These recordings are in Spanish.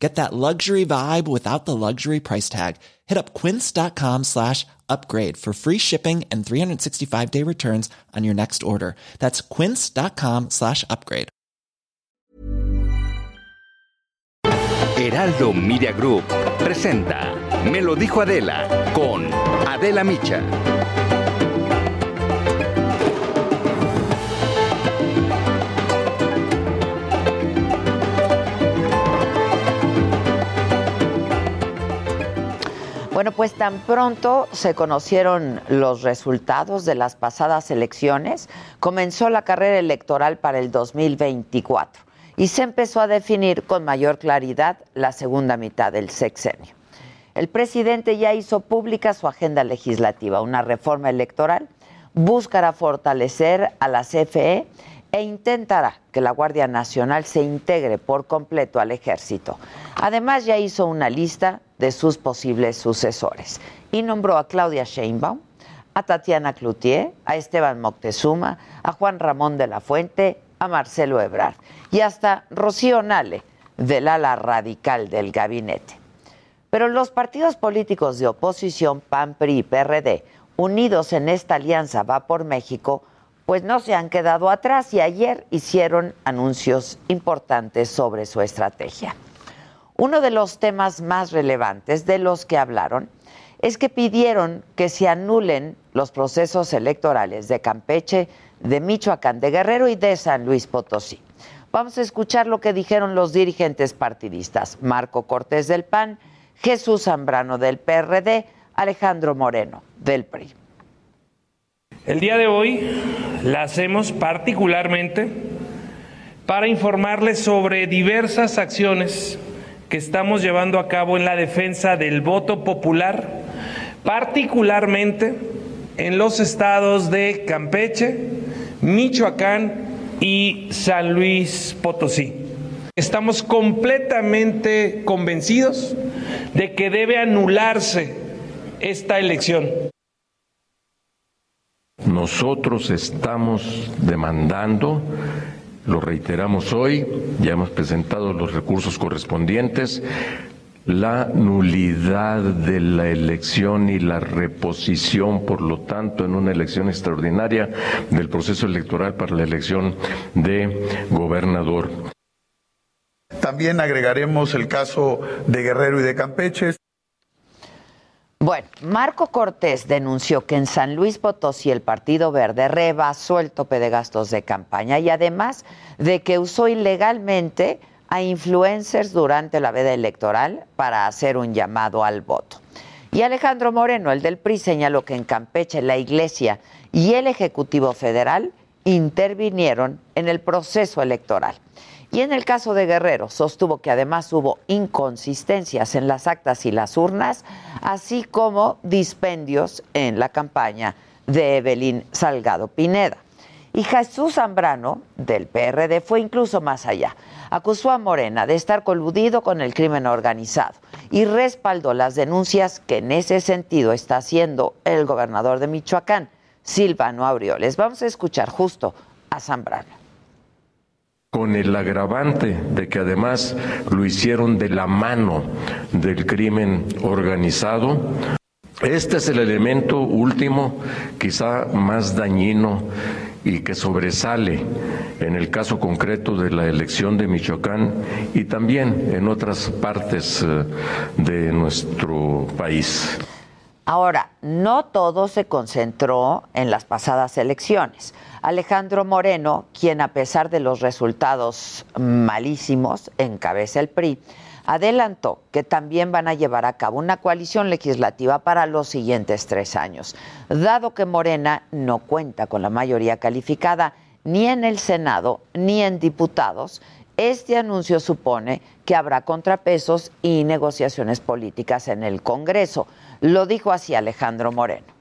Get that luxury vibe without the luxury price tag. Hit up quince.com slash upgrade for free shipping and 365 day returns on your next order. That's quince.com slash upgrade. Heraldo Media Group presenta Me lo dijo Adela con Adela Micha. Bueno, pues tan pronto se conocieron los resultados de las pasadas elecciones, comenzó la carrera electoral para el 2024 y se empezó a definir con mayor claridad la segunda mitad del sexenio. El presidente ya hizo pública su agenda legislativa, una reforma electoral, buscará fortalecer a la CFE e intentará que la Guardia Nacional se integre por completo al ejército. Además, ya hizo una lista de sus posibles sucesores y nombró a Claudia Sheinbaum, a Tatiana Cloutier, a Esteban Moctezuma, a Juan Ramón de la Fuente, a Marcelo Ebrard y hasta Rocío Nale, del ala radical del gabinete. Pero los partidos políticos de oposición, PAN, PRI y PRD, unidos en esta alianza Va por México, pues no se han quedado atrás y ayer hicieron anuncios importantes sobre su estrategia. Uno de los temas más relevantes de los que hablaron es que pidieron que se anulen los procesos electorales de Campeche, de Michoacán, de Guerrero y de San Luis Potosí. Vamos a escuchar lo que dijeron los dirigentes partidistas, Marco Cortés del PAN, Jesús Zambrano del PRD, Alejandro Moreno del PRI. El día de hoy la hacemos particularmente para informarles sobre diversas acciones que estamos llevando a cabo en la defensa del voto popular, particularmente en los estados de Campeche, Michoacán y San Luis Potosí. Estamos completamente convencidos de que debe anularse esta elección. Nosotros estamos demandando, lo reiteramos hoy, ya hemos presentado los recursos correspondientes, la nulidad de la elección y la reposición, por lo tanto, en una elección extraordinaria del proceso electoral para la elección de gobernador. También agregaremos el caso de Guerrero y de Campeche. Bueno, Marco Cortés denunció que en San Luis Potosí el Partido Verde rebasó el tope de gastos de campaña y además de que usó ilegalmente a influencers durante la veda electoral para hacer un llamado al voto. Y Alejandro Moreno, el del PRI, señaló que en Campeche la Iglesia y el Ejecutivo Federal intervinieron en el proceso electoral. Y en el caso de Guerrero, sostuvo que además hubo inconsistencias en las actas y las urnas, así como dispendios en la campaña de Evelyn Salgado Pineda. Y Jesús Zambrano, del PRD, fue incluso más allá. Acusó a Morena de estar coludido con el crimen organizado y respaldó las denuncias que en ese sentido está haciendo el gobernador de Michoacán, Silvano Aureoles. Vamos a escuchar justo a Zambrano con el agravante de que además lo hicieron de la mano del crimen organizado. Este es el elemento último, quizá más dañino y que sobresale en el caso concreto de la elección de Michoacán y también en otras partes eh, de nuestro país. Ahora, no todo se concentró en las pasadas elecciones. Alejandro Moreno, quien a pesar de los resultados malísimos encabeza el PRI, adelantó que también van a llevar a cabo una coalición legislativa para los siguientes tres años, dado que Morena no cuenta con la mayoría calificada ni en el Senado ni en diputados. Este anuncio supone que habrá contrapesos y negociaciones políticas en el Congreso. Lo dijo así Alejandro Moreno.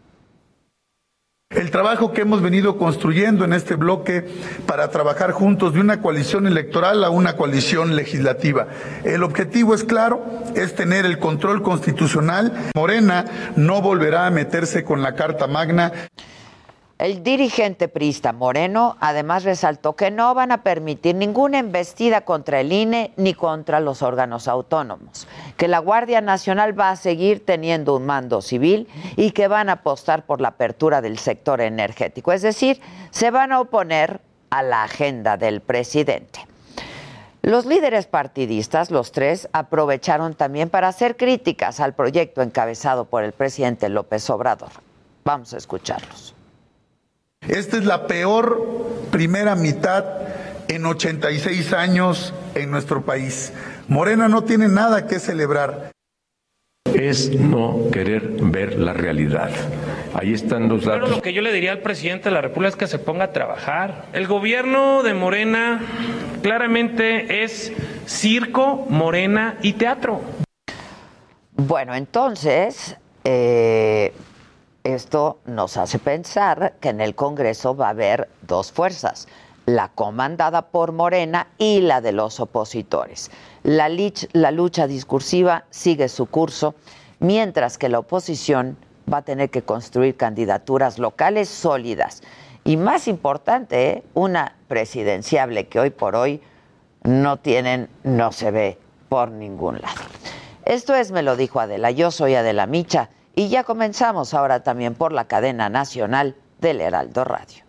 El trabajo que hemos venido construyendo en este bloque para trabajar juntos de una coalición electoral a una coalición legislativa. El objetivo es claro, es tener el control constitucional. Morena no volverá a meterse con la Carta Magna. El dirigente prista Moreno además resaltó que no van a permitir ninguna embestida contra el INE ni contra los órganos autónomos, que la Guardia Nacional va a seguir teniendo un mando civil y que van a apostar por la apertura del sector energético, es decir, se van a oponer a la agenda del presidente. Los líderes partidistas, los tres, aprovecharon también para hacer críticas al proyecto encabezado por el presidente López Obrador. Vamos a escucharlos. Esta es la peor primera mitad en 86 años en nuestro país. Morena no tiene nada que celebrar. Es no querer ver la realidad. Ahí están los datos. Pero lo que yo le diría al presidente de la República es que se ponga a trabajar. El gobierno de Morena claramente es circo, Morena y teatro. Bueno, entonces, eh, esto nos hace pensar que en el Congreso va a haber dos fuerzas, la comandada por Morena y la de los opositores. La, lucha discursiva sigue su curso, mientras que la oposición va a tener que construir candidaturas locales sólidas. Y más importante, ¿eh? una presidenciable que hoy por hoy no tienen, no se ve por ningún lado. Esto es, me lo dijo Adela, yo soy Adela Micha y ya comenzamos ahora también por la cadena nacional del Heraldo Radio.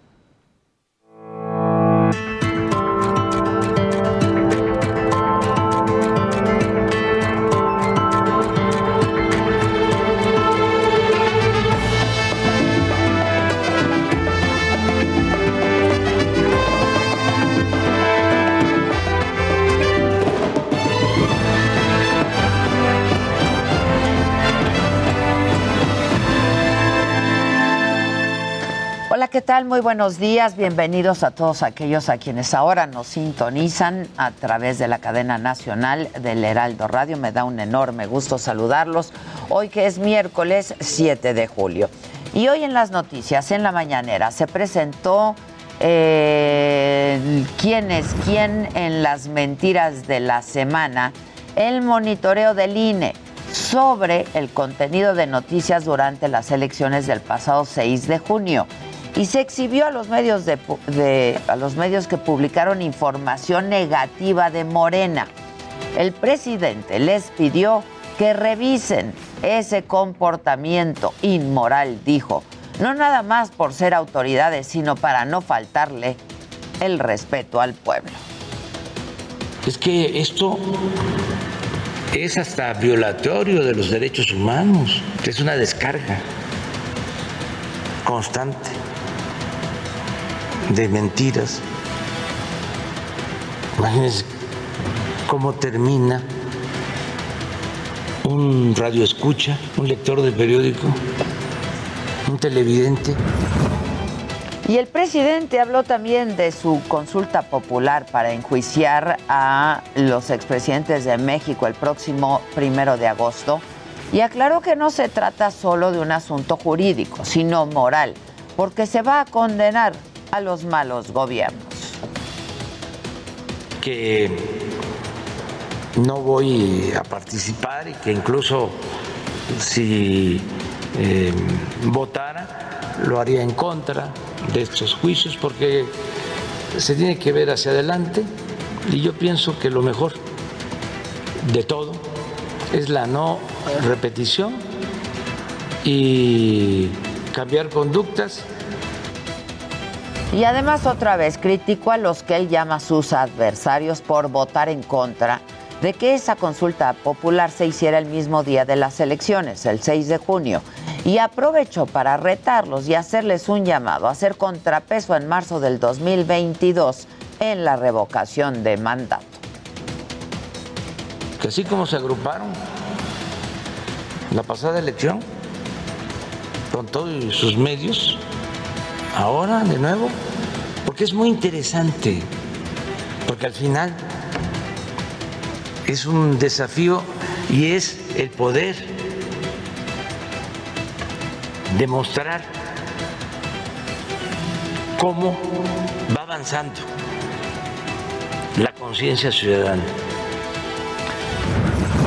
¿Qué tal? Muy buenos días. Bienvenidos a todos aquellos a quienes ahora nos sintonizan a través de la cadena nacional del Heraldo Radio. Me da un enorme gusto saludarlos hoy que es miércoles 7 de julio. Y hoy en las noticias, en la mañanera, se presentó eh, quién es quién en las mentiras de la semana, el monitoreo del INE sobre el contenido de noticias durante las elecciones del pasado 6 de junio y se exhibió a los medios de, a los medios que publicaron información negativa de Morena. El presidente les pidió que revisen ese comportamiento inmoral, dijo, no nada más por ser autoridades, sino para no faltarle el respeto al pueblo. Es que esto es hasta violatorio de los derechos humanos, es una descarga constante de mentiras. Imagínense cómo termina un radio escucha, un lector de periódico, un televidente. Y el presidente habló también de su consulta popular para enjuiciar a los expresidentes de México el próximo primero de agosto y aclaró que no se trata solo de un asunto jurídico, sino moral, porque se va a condenar a los malos gobiernos. Que no voy a participar y que incluso si eh, votara lo haría en contra de estos juicios porque se tiene que ver hacia adelante y yo pienso que lo mejor de todo es la no repetición y cambiar conductas y además otra vez criticó a los que él llama sus adversarios por votar en contra de que esa consulta popular se hiciera el mismo día de las elecciones, el 6 de junio, y aprovechó para retarlos y hacerles un llamado a hacer contrapeso en marzo del 2022 en la revocación de mandato. Que así como se agruparon la pasada elección, con todos sus medios, ahora de nuevo, porque es muy interesante, porque al final es un desafío y es el poder demostrar cómo va avanzando la conciencia ciudadana.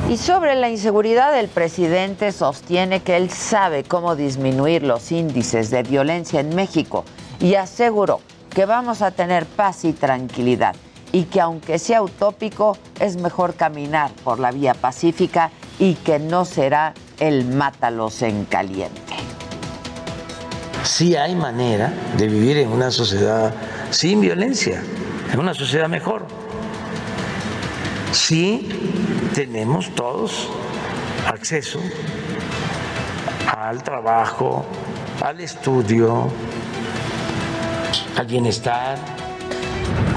Y sobre la inseguridad, el presidente sostiene que él sabe cómo disminuir los índices de violencia en México y aseguró que vamos a tener paz y tranquilidad y que aunque sea utópico, es mejor caminar por la vía pacífica y que no será el mátalos en caliente. Sí hay manera de vivir en una sociedad sin violencia, en una sociedad mejor. Sí tenemos todos acceso al trabajo, al estudio, al bienestar.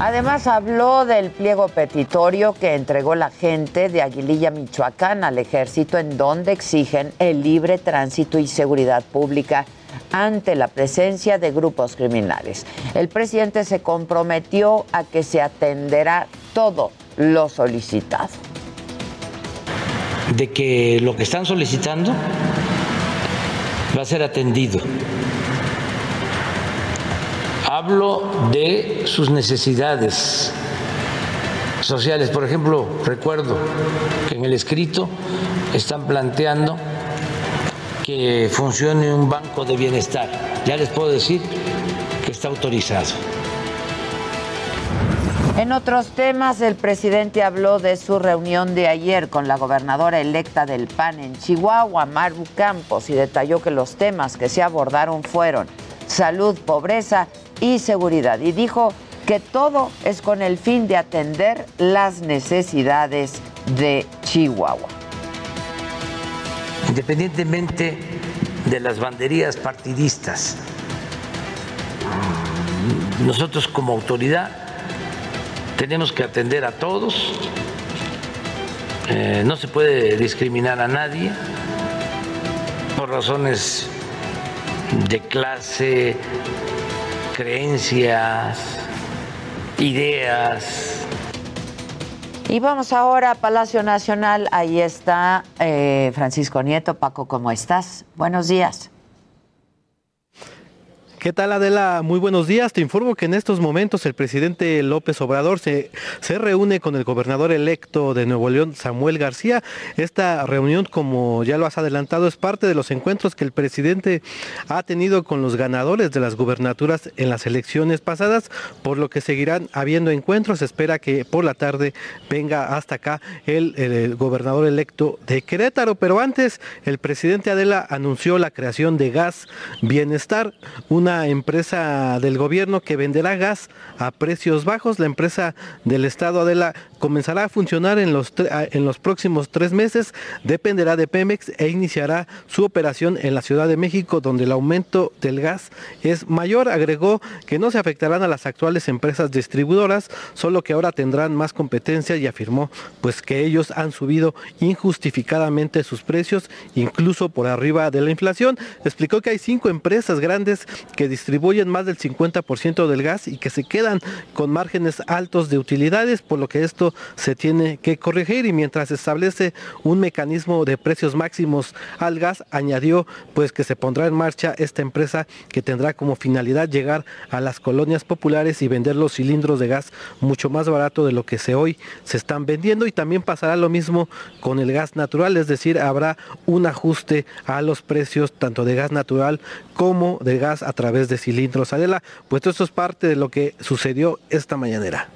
Además habló del pliego petitorio que entregó la gente de Aguililla, Michoacán al ejército en donde exigen el libre tránsito y seguridad pública ante la presencia de grupos criminales. El presidente se comprometió a que se atenderá todo lo solicitado. De que lo que están solicitando va a ser atendido. Hablo de sus necesidades sociales. Por ejemplo, recuerdo que en el escrito están planteando que funcione un banco de bienestar. Ya les puedo decir que está autorizado. En otros temas, el presidente habló de su reunión de ayer con la gobernadora electa del PAN en Chihuahua, Maru Campos, y detalló que los temas que se abordaron fueron salud, pobreza y seguridad. Y dijo que todo es con el fin de atender las necesidades de Chihuahua. Independientemente de las banderías partidistas, nosotros como autoridad tenemos que atender a todos, eh, no se puede discriminar a nadie por razones de clase, creencias, ideas. Y vamos ahora a Palacio Nacional. Ahí está eh, Francisco Nieto. Paco, ¿cómo estás? Buenos días. ¿Qué tal Adela? Muy buenos días. Te informo que en estos momentos el presidente López Obrador se, se, reúne con el gobernador electo de Nuevo León, Samuel García. Esta reunión, como ya lo has adelantado, es parte de los encuentros que el presidente ha tenido con los ganadores de las gubernaturas en las elecciones pasadas, por lo que seguirán habiendo encuentros. Se espera que por la tarde venga hasta acá el, el, gobernador electo de Querétaro. Pero antes, el presidente Adela anunció la creación de Gas Bienestar, una empresa del gobierno que venderá gas a precios bajos. La empresa del Estado Adela comenzará a funcionar en los, en los próximos tres meses, dependerá de Pemex e iniciará su operación en la Ciudad de México, donde el aumento del gas es mayor. Agregó que no se afectarán a las actuales empresas distribuidoras, solo que ahora tendrán más competencia y afirmó pues que ellos han subido injustificadamente sus precios, incluso por arriba de la inflación. Explicó que hay cinco empresas grandes que distribuyen más del 50% del gas y que se quedan con márgenes altos de utilidades, por lo que esto se tiene que corregir. Y mientras se establece un mecanismo de precios máximos al gas, añadió pues que se pondrá en marcha esta empresa que tendrá como finalidad llegar a las colonias populares y vender los cilindros de gas mucho más barato de lo que hoy se están vendiendo. Y también pasará lo mismo con el gas natural, es decir, habrá un ajuste a los precios tanto de gas natural como de gas a través de cilindros. Adela, pues esto es parte de lo que sucedió esta mañanera.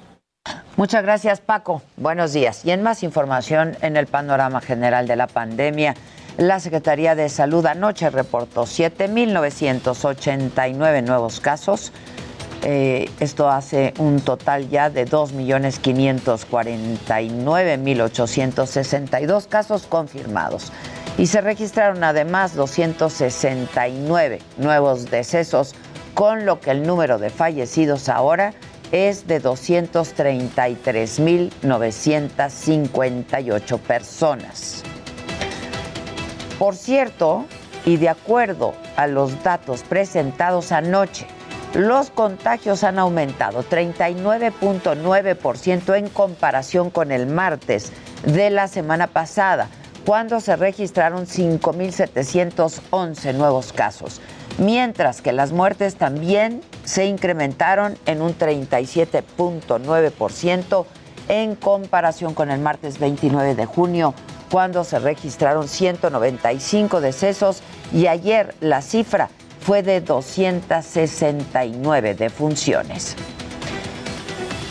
Muchas gracias Paco, buenos días. Y en más información en el panorama general de la pandemia, la Secretaría de Salud anoche reportó 7.989 nuevos casos. Eh, esto hace un total ya de 2.549.862 casos confirmados. Y se registraron además 269 nuevos decesos, con lo que el número de fallecidos ahora es de 233.958 personas. Por cierto, y de acuerdo a los datos presentados anoche, los contagios han aumentado 39.9% en comparación con el martes de la semana pasada, cuando se registraron 5.711 nuevos casos, mientras que las muertes también se incrementaron en un 37.9% en comparación con el martes 29 de junio, cuando se registraron 195 decesos y ayer la cifra fue de 269 defunciones.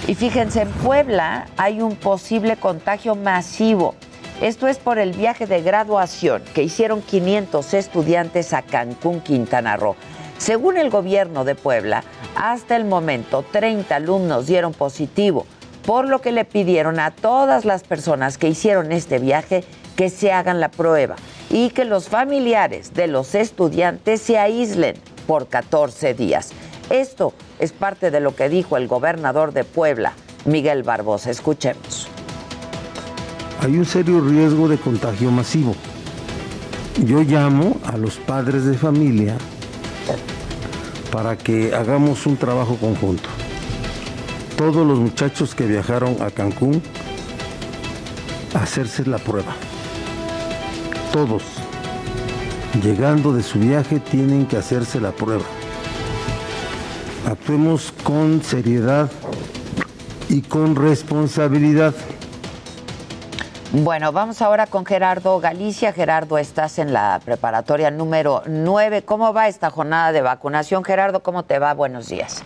Y fíjense, en Puebla hay un posible contagio masivo. Esto es por el viaje de graduación que hicieron 500 estudiantes a Cancún, Quintana Roo. Según el gobierno de Puebla, hasta el momento 30 alumnos dieron positivo, por lo que le pidieron a todas las personas que hicieron este viaje que se hagan la prueba y que los familiares de los estudiantes se aíslen por 14 días. Esto es parte de lo que dijo el gobernador de Puebla, Miguel Barbosa. Escuchemos. Hay un serio riesgo de contagio masivo. Yo llamo a los padres de familia para que hagamos un trabajo conjunto. Todos los muchachos que viajaron a Cancún, hacerse la prueba. Todos, llegando de su viaje, tienen que hacerse la prueba. Actuemos con seriedad y con responsabilidad. Bueno, vamos ahora con Gerardo Galicia. Gerardo, estás en la preparatoria número 9. ¿Cómo va esta jornada de vacunación? Gerardo, ¿cómo te va? Buenos días.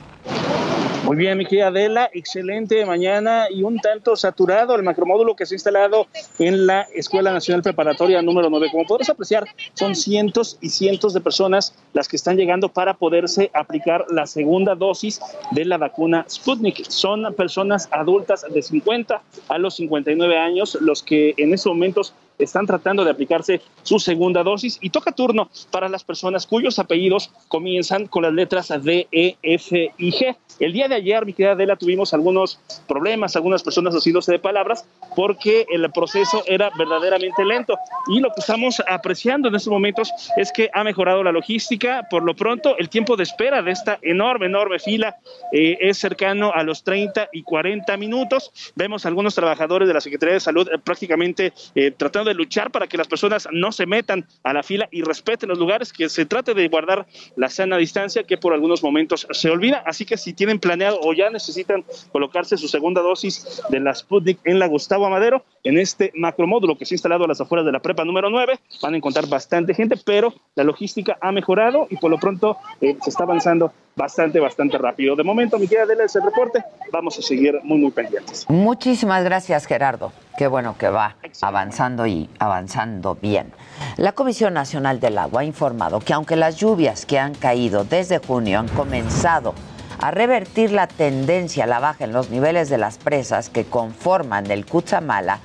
Muy bien, mi querida Adela, excelente mañana y un tanto saturado el macromódulo que se ha instalado en la Escuela Nacional Preparatoria número 9. Como podrás apreciar, son cientos y cientos de personas las que están llegando para poderse aplicar la segunda dosis de la vacuna Sputnik. Son personas adultas de 50 a los 59 años los que en estos momentos están tratando de aplicarse su segunda dosis y toca turno para las personas cuyos apellidos comienzan con las letras D, E, F y G. El día de ayer, mi querida Adela, tuvimos algunos problemas, algunas personas haciéndose de palabras porque el proceso era verdaderamente lento y lo que estamos apreciando en estos momentos es que ha mejorado la logística. Por lo pronto, el tiempo de espera de esta enorme, enorme fila eh, es cercano a los 30 y 40 minutos. Vemos algunos trabajadores de la Secretaría de Salud eh, prácticamente eh, tratando de luchar para que las personas no se metan a la fila y respeten los lugares, que se trate de guardar la sana distancia que por algunos momentos se olvida. Así que si tienen planeado o ya necesitan colocarse su segunda dosis de la Sputnik en la Gustavo Amadero, en este macromódulo que se ha instalado a las afueras de la prepa número 9, van a encontrar bastante gente, pero la logística ha mejorado y por lo pronto eh, se está avanzando bastante, bastante rápido. De momento, mi querida Adela, ese reporte. Vamos a seguir muy, muy pendientes. Muchísimas gracias, Gerardo. Qué bueno que va avanzando y avanzando bien. La Comisión Nacional del Agua ha informado que aunque las lluvias que han caído desde junio han comenzado a revertir la tendencia a la baja en los niveles de las presas que conforman el Cutzamala,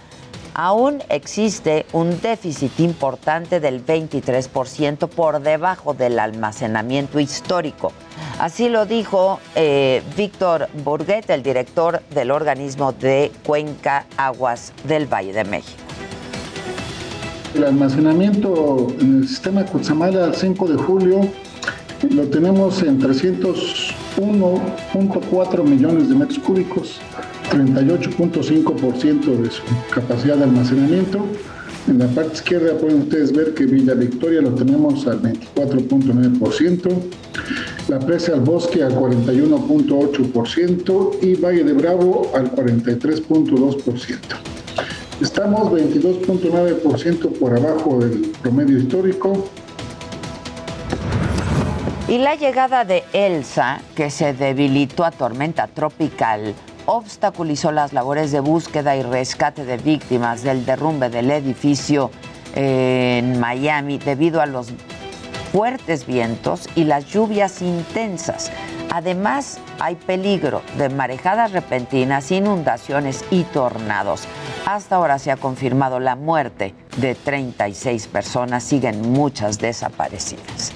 aún existe un déficit importante del 23% por debajo del almacenamiento histórico. Así lo dijo eh, Víctor Burguet, el director del organismo de Cuenca Aguas del Valle de México. El almacenamiento en el sistema Cutzamala al 5 de julio lo tenemos en 301.4 millones de metros cúbicos, 38.5% de su capacidad de almacenamiento. En la parte izquierda pueden ustedes ver que Villa Victoria lo tenemos al 24.9%, la presa al bosque al 41.8% y Valle de Bravo al 43.2%. Estamos 22.9% por abajo del promedio histórico. Y la llegada de Elsa, que se debilitó a tormenta tropical, obstaculizó las labores de búsqueda y rescate de víctimas del derrumbe del edificio en Miami debido a los fuertes vientos y las lluvias intensas. Además, hay peligro de marejadas repentinas, inundaciones y tornados. Hasta ahora se ha confirmado la muerte de 36 personas, siguen muchas desaparecidas.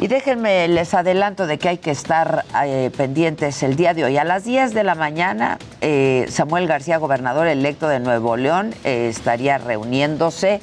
Y déjenme, les adelanto de que hay que estar eh, pendientes el día de hoy. A las 10 de la mañana, eh, Samuel García, gobernador electo de Nuevo León, eh, estaría reuniéndose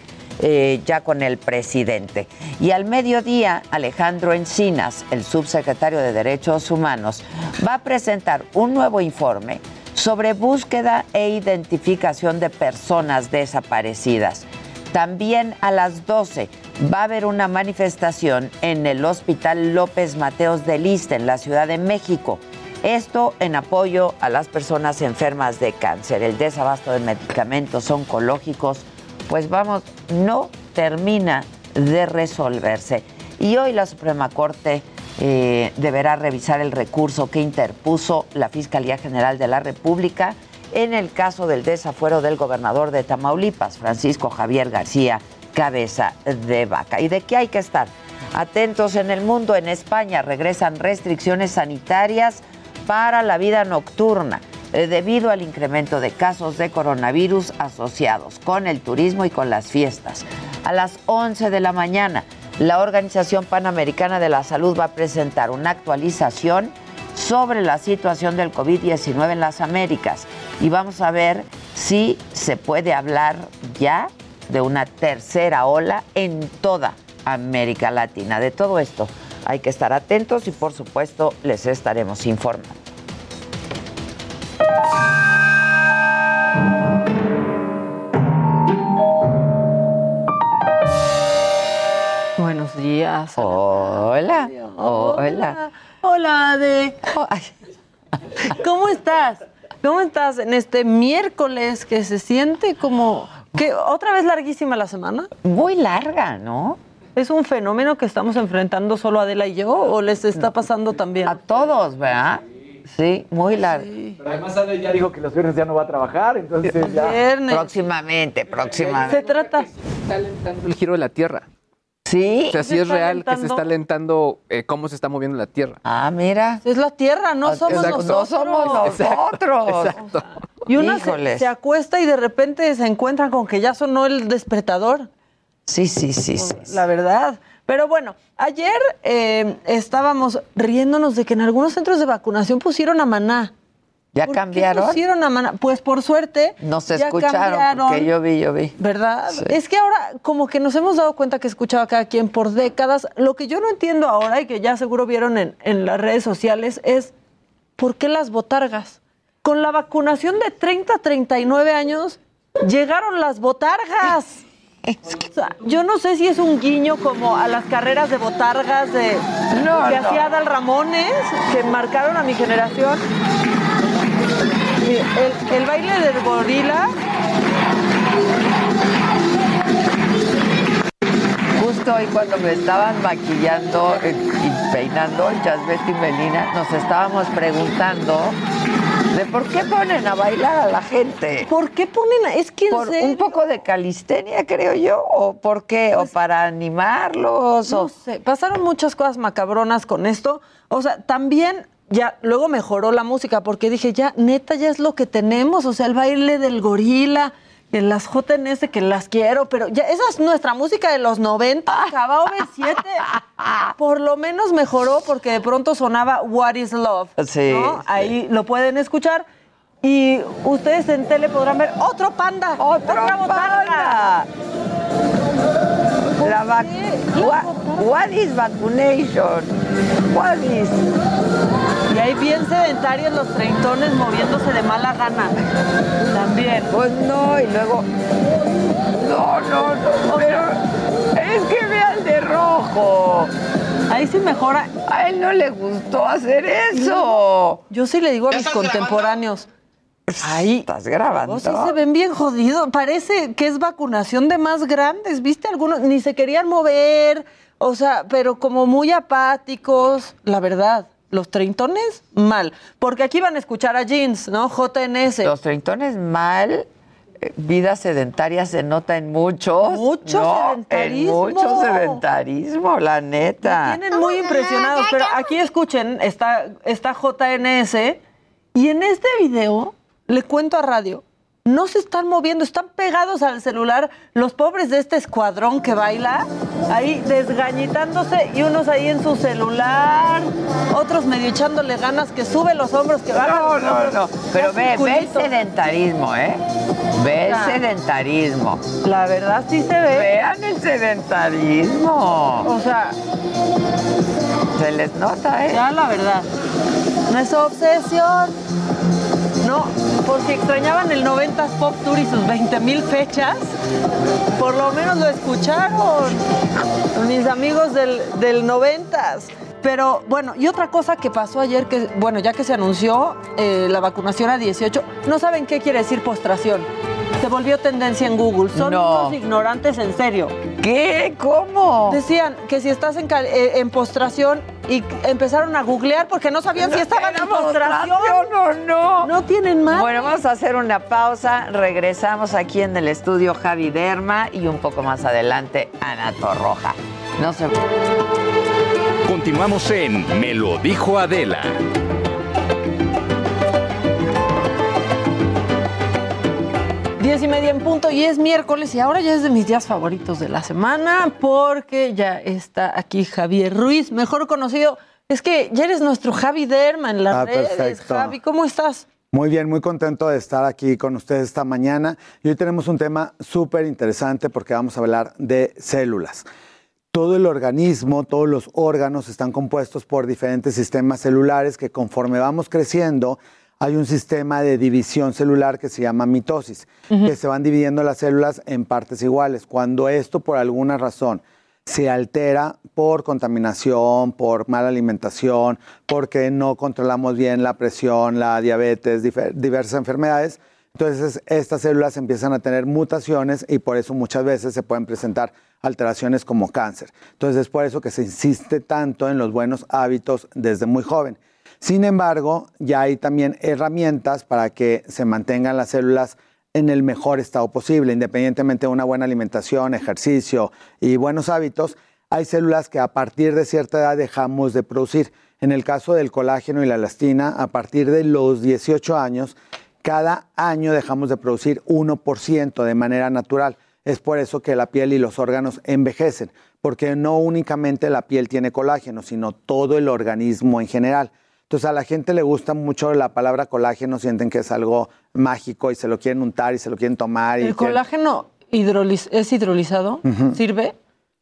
ya con el presidente. Y al mediodía, Alejandro Encinas, el subsecretario de Derechos Humanos, va a presentar un nuevo informe sobre búsqueda e identificación de personas desaparecidas. También a las 12 va a haber una manifestación en el Hospital López Mateos de Lista, en la Ciudad de México. Esto en apoyo a las personas enfermas de cáncer. El desabasto de medicamentos oncológicos, pues vamos, no termina de resolverse. Y hoy la Suprema Corte eh, deberá revisar el recurso que interpuso la Fiscalía General de la República en el caso del desafuero del gobernador de Tamaulipas, Francisco Javier García Cabeza de Vaca. ¿Y de qué hay que estar? Atentos en el mundo, en España regresan restricciones sanitarias para la vida nocturna eh, debido al incremento de casos de coronavirus asociados con el turismo y con las fiestas. A las 11 de la mañana, la Organización Panamericana de la Salud va a presentar una actualización sobre la situación del COVID-19 en las Américas y vamos a ver si se puede hablar ya de una tercera ola en toda América Latina. De todo esto hay que estar atentos y por supuesto les estaremos informando. Buenos días. Hola. Hola. Hola, Ade. ¿Cómo estás? ¿Cómo estás en este miércoles que se siente como que otra vez larguísima la semana? Muy larga, ¿no? ¿Es un fenómeno que estamos enfrentando solo Adela y yo o les está pasando también? A todos, ¿verdad? Sí, muy larga. Pero además Adela ya dijo que los viernes ya no va a trabajar, entonces ya... Viernes. Próximamente, próximamente. Se trata. Está alentando el giro de la Tierra. Sí. O sea, ¿Se sí es real que se está alentando eh, cómo se está moviendo la Tierra. Ah, mira. Es la tierra, no somos Exacto. nosotros. No somos nosotros. Exacto. Y una se, se acuesta y de repente se encuentran con que ya sonó el despertador. Sí, sí, sí, sí. La verdad. Pero bueno, ayer eh, estábamos riéndonos de que en algunos centros de vacunación pusieron a maná. ¿Ya ¿Por qué cambiaron? pusieron a maná? Pues por suerte. No se ya escucharon, cambiaron. porque yo vi, yo vi. ¿Verdad? Sí. Es que ahora como que nos hemos dado cuenta que escuchaba cada quien por décadas. Lo que yo no entiendo ahora y que ya seguro vieron en, en las redes sociales es ¿por qué las botargas? Con la vacunación de 30 a 39 años llegaron las botargas. O sea, yo no sé si es un guiño como a las carreras de botargas de, No, que no. hacía Adal Ramones, que marcaron a mi generación. El, el baile del gorila Justo hoy cuando me estaban maquillando y peinando, Jasbet y Melina, nos estábamos preguntando de por qué ponen a bailar a la gente. ¿Por qué ponen a.? Es que Por un poco de calistenia, creo yo, o por qué, o para animarlos, no o sé, pasaron muchas cosas macabronas con esto. O sea, también ya luego mejoró la música porque dije, ya, neta, ya es lo que tenemos. O sea, el baile del gorila, que las JNS, que las quiero, pero ya esa es nuestra música de los 90, Cabao 7 Por lo menos mejoró porque de pronto sonaba What is Love. Sí, ¿no? sí. Ahí lo pueden escuchar. Y ustedes en tele podrán ver otro panda, ¡Otro otra panda! La vac what, what is vacunation? What is? Y ahí bien sedentarios los treintones moviéndose de mala gana. También. Pues no, y luego. No, no, no. Pero es que vean de rojo. Ahí sí mejora. A él no le gustó hacer eso. Yo sí le digo a mis contemporáneos. Ahí. Estás grabando. Oh, sí se ven bien jodidos. Parece que es vacunación de más grandes. ¿Viste? Algunos ni se querían mover. O sea, pero como muy apáticos. La verdad. Los treintones, mal. Porque aquí van a escuchar a Jeans, ¿no? JNS. Los treintones mal. eh, Vida sedentaria se nota en muchos. Mucho ¿no? sedentarismo. En mucho sedentarismo, la Me neta. tienen muy impresionados, pero aquí escuchen, está, está JNS y en este video, le cuento a radio, no se están moviendo, están pegados al celular los pobres de este escuadrón que baila, ahí desgañitándose y unos ahí en su celular, otros medio echándole ganas, que sube los hombros, que baja No, los no, hombros, no. Pero ve, ve el sedentarismo, ¿eh? Ve el Ah. sedentarismo. La verdad sí se ve. Vean el sedentarismo. O sea, Se les nota, ¿eh? ya la verdad. No es obsesión. No, por si extrañaban el 90s Pop Tour y sus 20 mil fechas, por lo menos lo escucharon mis amigos del, del 90s. Pero bueno, y otra cosa que pasó ayer, que bueno, ya que se anunció eh, la vacunación a 18, no saben qué quiere decir postración. Se volvió tendencia en Google. Son No. unos ignorantes en serio. ¿Qué? ¿Cómo? Decían que si estás en, eh, en postración y empezaron a googlear porque no sabían si estaban en postración o no. No tienen más. Bueno, vamos a hacer una pausa. Regresamos aquí en el estudio Javi Derma y un poco más adelante Ana Torroja. No se Continuamos en Me lo dijo Adela. Diez y media en punto y es miércoles y ahora ya es de mis días favoritos de la semana porque ya está aquí Javier Ruiz, mejor conocido. Es que ya eres nuestro Javi Derma en las Ah, redes. perfecto. Javi, ¿cómo estás? Muy bien, muy contento de estar aquí con ustedes esta mañana. Y hoy tenemos un tema súper interesante porque vamos a hablar de células. Todo el organismo, todos los órganos están compuestos por diferentes sistemas celulares que conforme vamos creciendo hay un sistema de división celular que se llama mitosis, que se van dividiendo las células en partes iguales. Cuando esto por alguna razón se altera por contaminación, por mala alimentación, porque no controlamos bien la presión, la diabetes, diversas enfermedades. Entonces estas células empiezan a tener mutaciones y por eso muchas veces se pueden presentar alteraciones como cáncer. Entonces es por eso que se insiste tanto en los buenos hábitos desde muy joven. Sin embargo, ya hay también herramientas para que se mantengan las células en el mejor estado posible, independientemente de una buena alimentación, ejercicio y buenos hábitos. Hay células que a partir de cierta edad dejamos de producir. En el caso del colágeno y la elastina, a partir de los 18 años, cada año dejamos de producir 1% de manera natural. Es por eso que la piel y los órganos envejecen, porque no únicamente la piel tiene colágeno, sino todo el organismo en general. Entonces a la gente le gusta mucho la palabra colágeno, sienten que es algo mágico y se lo quieren untar y se lo quieren tomar. y ¿El quieren- colágeno hidroliz- es hidrolizado? ¿Sirve?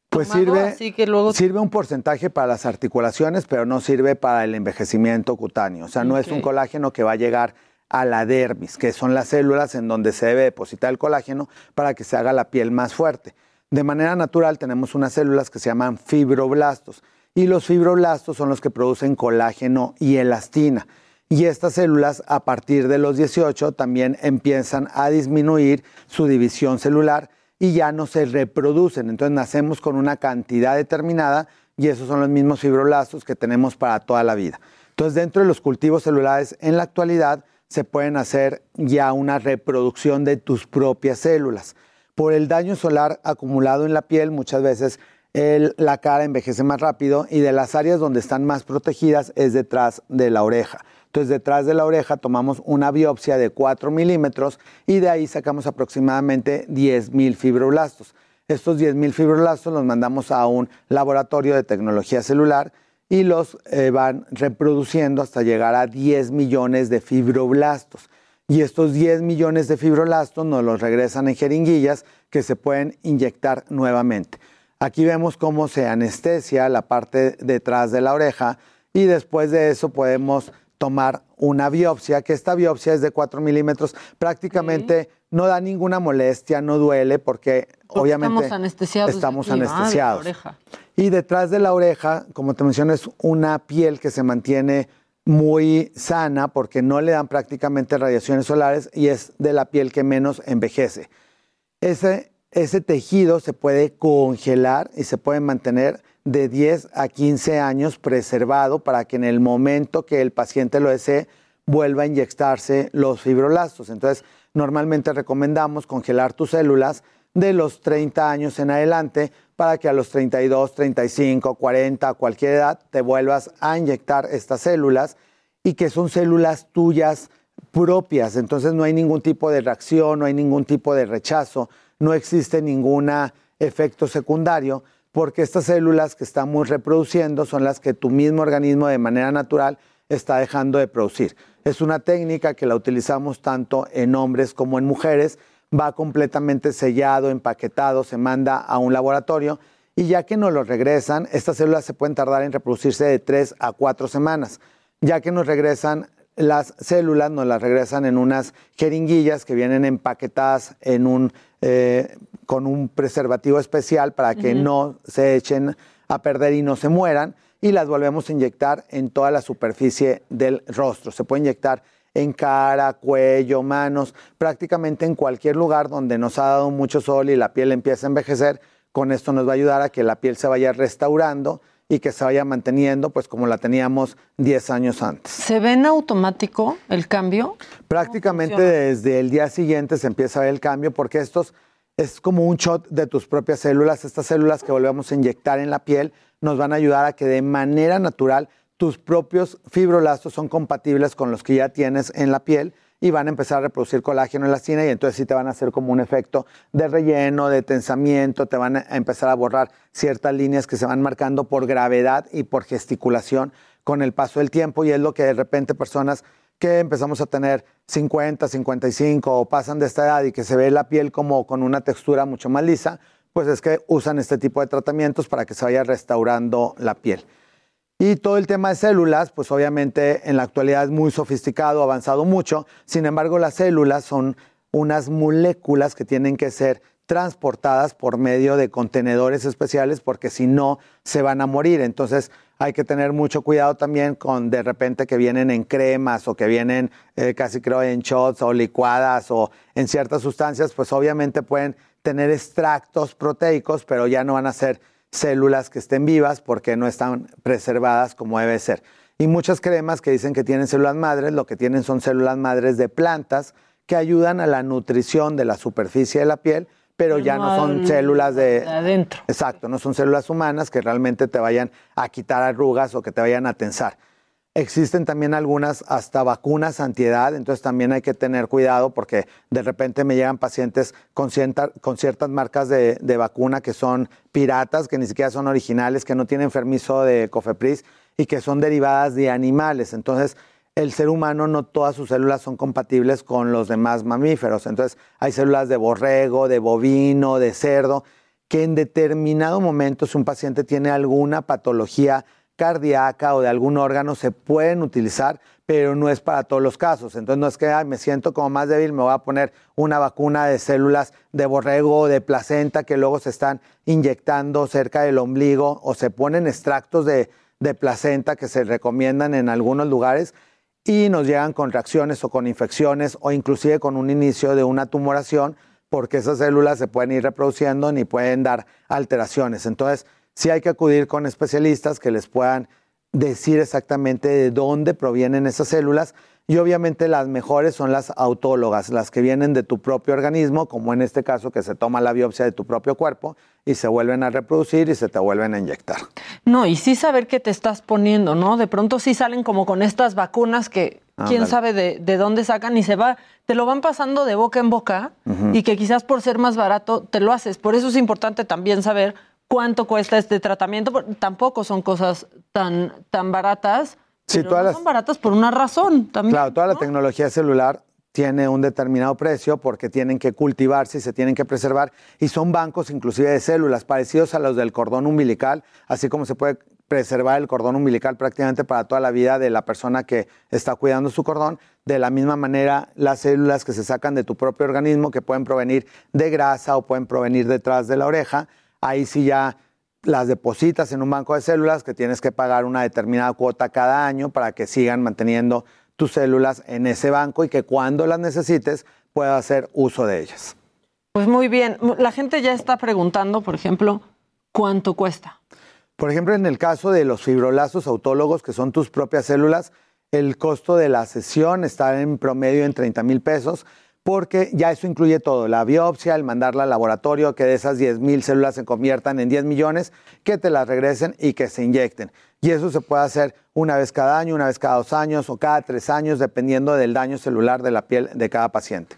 Pues sirve, así que luego- sirve un porcentaje para las articulaciones, pero no sirve para el envejecimiento cutáneo. O sea, no es un colágeno que va a llegar a la dermis, que son las células en donde se debe depositar el colágeno para que se haga la piel más fuerte. De manera natural tenemos unas células que se llaman fibroblastos y los fibroblastos son los que producen colágeno y elastina. Y estas células a partir de los 18 también empiezan a disminuir su división celular y ya no se reproducen. Entonces nacemos con una cantidad determinada y esos son los mismos fibroblastos que tenemos para toda la vida. Entonces dentro de los cultivos celulares en la actualidad se pueden hacer ya una reproducción de tus propias células. Por el daño solar acumulado en la piel muchas veces el- la cara envejece más rápido y de las áreas donde están más protegidas es detrás de la oreja. Entonces, detrás de la oreja tomamos una biopsia de 4 milímetros y de ahí sacamos aproximadamente 10 mil fibroblastos. Estos 10 mil fibroblastos los mandamos a un laboratorio de tecnología celular y los eh, van reproduciendo hasta llegar a 10 millones de fibroblastos. Y estos 10 millones de fibroblastos nos los regresan en jeringuillas que se pueden inyectar nuevamente. Aquí vemos cómo se anestesia la parte detrás de la oreja y después de eso podemos tomar una biopsia, que esta biopsia es de 4 milímetros, prácticamente no da ninguna molestia, no duele porque, Porque obviamente estamos anestesiados. estamos anestesiados. Y detrás de la oreja, como te menciono, es una piel que se mantiene muy sana porque no le dan prácticamente radiaciones solares y es de la piel que menos envejece. Ese, ese tejido se puede congelar y se puede mantener de 10 a 15 años preservado para que en el momento que el paciente lo desee vuelva a inyectarse los fibroblastos. Entonces, normalmente recomendamos congelar tus células de los 30 años en adelante para que a los 32, 35, 40, cualquier edad te vuelvas a inyectar estas células y que son células tuyas propias. Entonces no hay ningún tipo de reacción, no hay ningún tipo de rechazo, no existe ningún efecto secundario porque estas células que estamos reproduciendo son las que tu mismo organismo de manera natural está dejando de producir. Es una técnica que la utilizamos tanto en hombres como en mujeres, va completamente sellado, empaquetado, se manda a un laboratorio y ya que nos lo regresan, estas células se pueden tardar en reproducirse de tres a cuatro semanas. Ya que nos regresan las células nos las regresan en unas jeringuillas que vienen empaquetadas en un, eh, con un preservativo especial para que no se echen a perder y no se mueran y las volvemos a inyectar en toda la superficie del rostro. Se puede inyectar en cara, cuello, manos, prácticamente en cualquier lugar donde nos ha dado mucho sol y la piel empieza a envejecer. Con esto nos va a ayudar a que la piel se vaya restaurando y que se vaya manteniendo pues como la teníamos 10 años antes. ¿Se ve en automático el cambio? Prácticamente desde el día siguiente se empieza a ver el cambio porque estos es como un shot de tus propias células. Estas células que volvemos a inyectar en la piel nos van a ayudar a que de manera natural tus propios fibroblastos son compatibles con los que ya tienes en la piel y van a empezar a reproducir colágeno en la elastina y entonces sí te van a hacer como un efecto de relleno, de tensamiento, te van a empezar a borrar ciertas líneas que se van marcando por gravedad y por gesticulación con el paso del tiempo y es lo que de repente personas que empezamos a tener 50, 55 o pasan de esta edad y que se ve la piel como con una textura mucho más lisa, pues es que usan este tipo de tratamientos para que se vaya restaurando la piel. Y todo el tema de células, pues obviamente en la actualidad es muy sofisticado, avanzado mucho. Sin embargo, las células son unas moléculas que tienen que ser transportadas por medio de contenedores especiales porque si no se van a morir. Entonces hay que tener mucho cuidado también con de repente que vienen en cremas o que vienen eh, casi creo en shots o licuadas o en ciertas sustancias, pues obviamente pueden tener extractos proteicos, pero ya no van a ser células que estén vivas porque no están preservadas como debe ser. Y muchas cremas que dicen que tienen células madres, lo que tienen son células madres de plantas que ayudan a la nutrición de la superficie de la piel, pero ya no son al- células de, de adentro. Exacto, no son células humanas que realmente te vayan a quitar arrugas o que te vayan a tensar. Existen también algunas hasta vacunas antiedad, entonces también hay que tener cuidado porque de repente me llegan pacientes con, con ciertas marcas de, de vacuna que son piratas, que ni siquiera son originales, que no tienen permiso de COFEPRIS y que son derivadas de animales. Entonces, el ser humano no todas sus células son compatibles con los demás mamíferos. Entonces, hay células de borrego, de bovino, de cerdo, que en determinado momento, si un paciente tiene alguna patología cardíaca o de algún órgano, se pueden utilizar, pero no es para todos los casos. Entonces, no es que "Ay, me siento como más débil, me voy a poner una vacuna de células de borrego o de placenta que luego se están inyectando cerca del ombligo o se ponen extractos de, placenta que se recomiendan en algunos lugares y nos llegan con reacciones o con infecciones o inclusive con un inicio de una tumoración porque esas células se pueden ir reproduciendo ni pueden dar alteraciones. Entonces, sí hay que acudir con especialistas que les puedan decir exactamente de dónde provienen esas células y obviamente las mejores son las autólogas, las que vienen de tu propio organismo, como en este caso que se toma la biopsia de tu propio cuerpo y se vuelven a reproducir y se te vuelven a inyectar. No, y sí saber qué te estás poniendo, ¿no? De pronto sí salen como con estas vacunas que quién sabe de, de dónde sacan y se va, te lo van pasando de boca en boca y que quizás por ser más barato te lo haces. Por eso es importante también saber cuánto cuesta este tratamiento. Tampoco son cosas tan, tan baratas. Sí, pero todas no las- son baratas por una razón también. Claro, toda la tecnología celular tiene un determinado precio porque tienen que cultivarse y se tienen que preservar y son bancos inclusive de células parecidos a los del cordón umbilical, así como se puede preservar el cordón umbilical prácticamente para toda la vida de la persona que está cuidando su cordón. De la misma manera, las células que se sacan de tu propio organismo, que pueden provenir de grasa o pueden provenir detrás de la oreja, ahí sí ya las depositas en un banco de células que tienes que pagar una determinada cuota cada año para que sigan manteniendo tus células en ese banco y que cuando las necesites puedas hacer uso de ellas. Pues muy bien. La gente ya está preguntando, por ejemplo, cuánto cuesta. Por ejemplo, en el caso de los fibroblastos autólogos, que son tus propias células, el costo de la sesión está en promedio en 30 mil pesos, porque ya eso incluye todo, la biopsia, el mandarla al laboratorio, que de esas 10 mil células se conviertan en 10 millones, que te las regresen y que se inyecten. Y eso se puede hacer una vez cada año, una vez cada dos años o cada tres años, dependiendo del daño celular de la piel de cada paciente.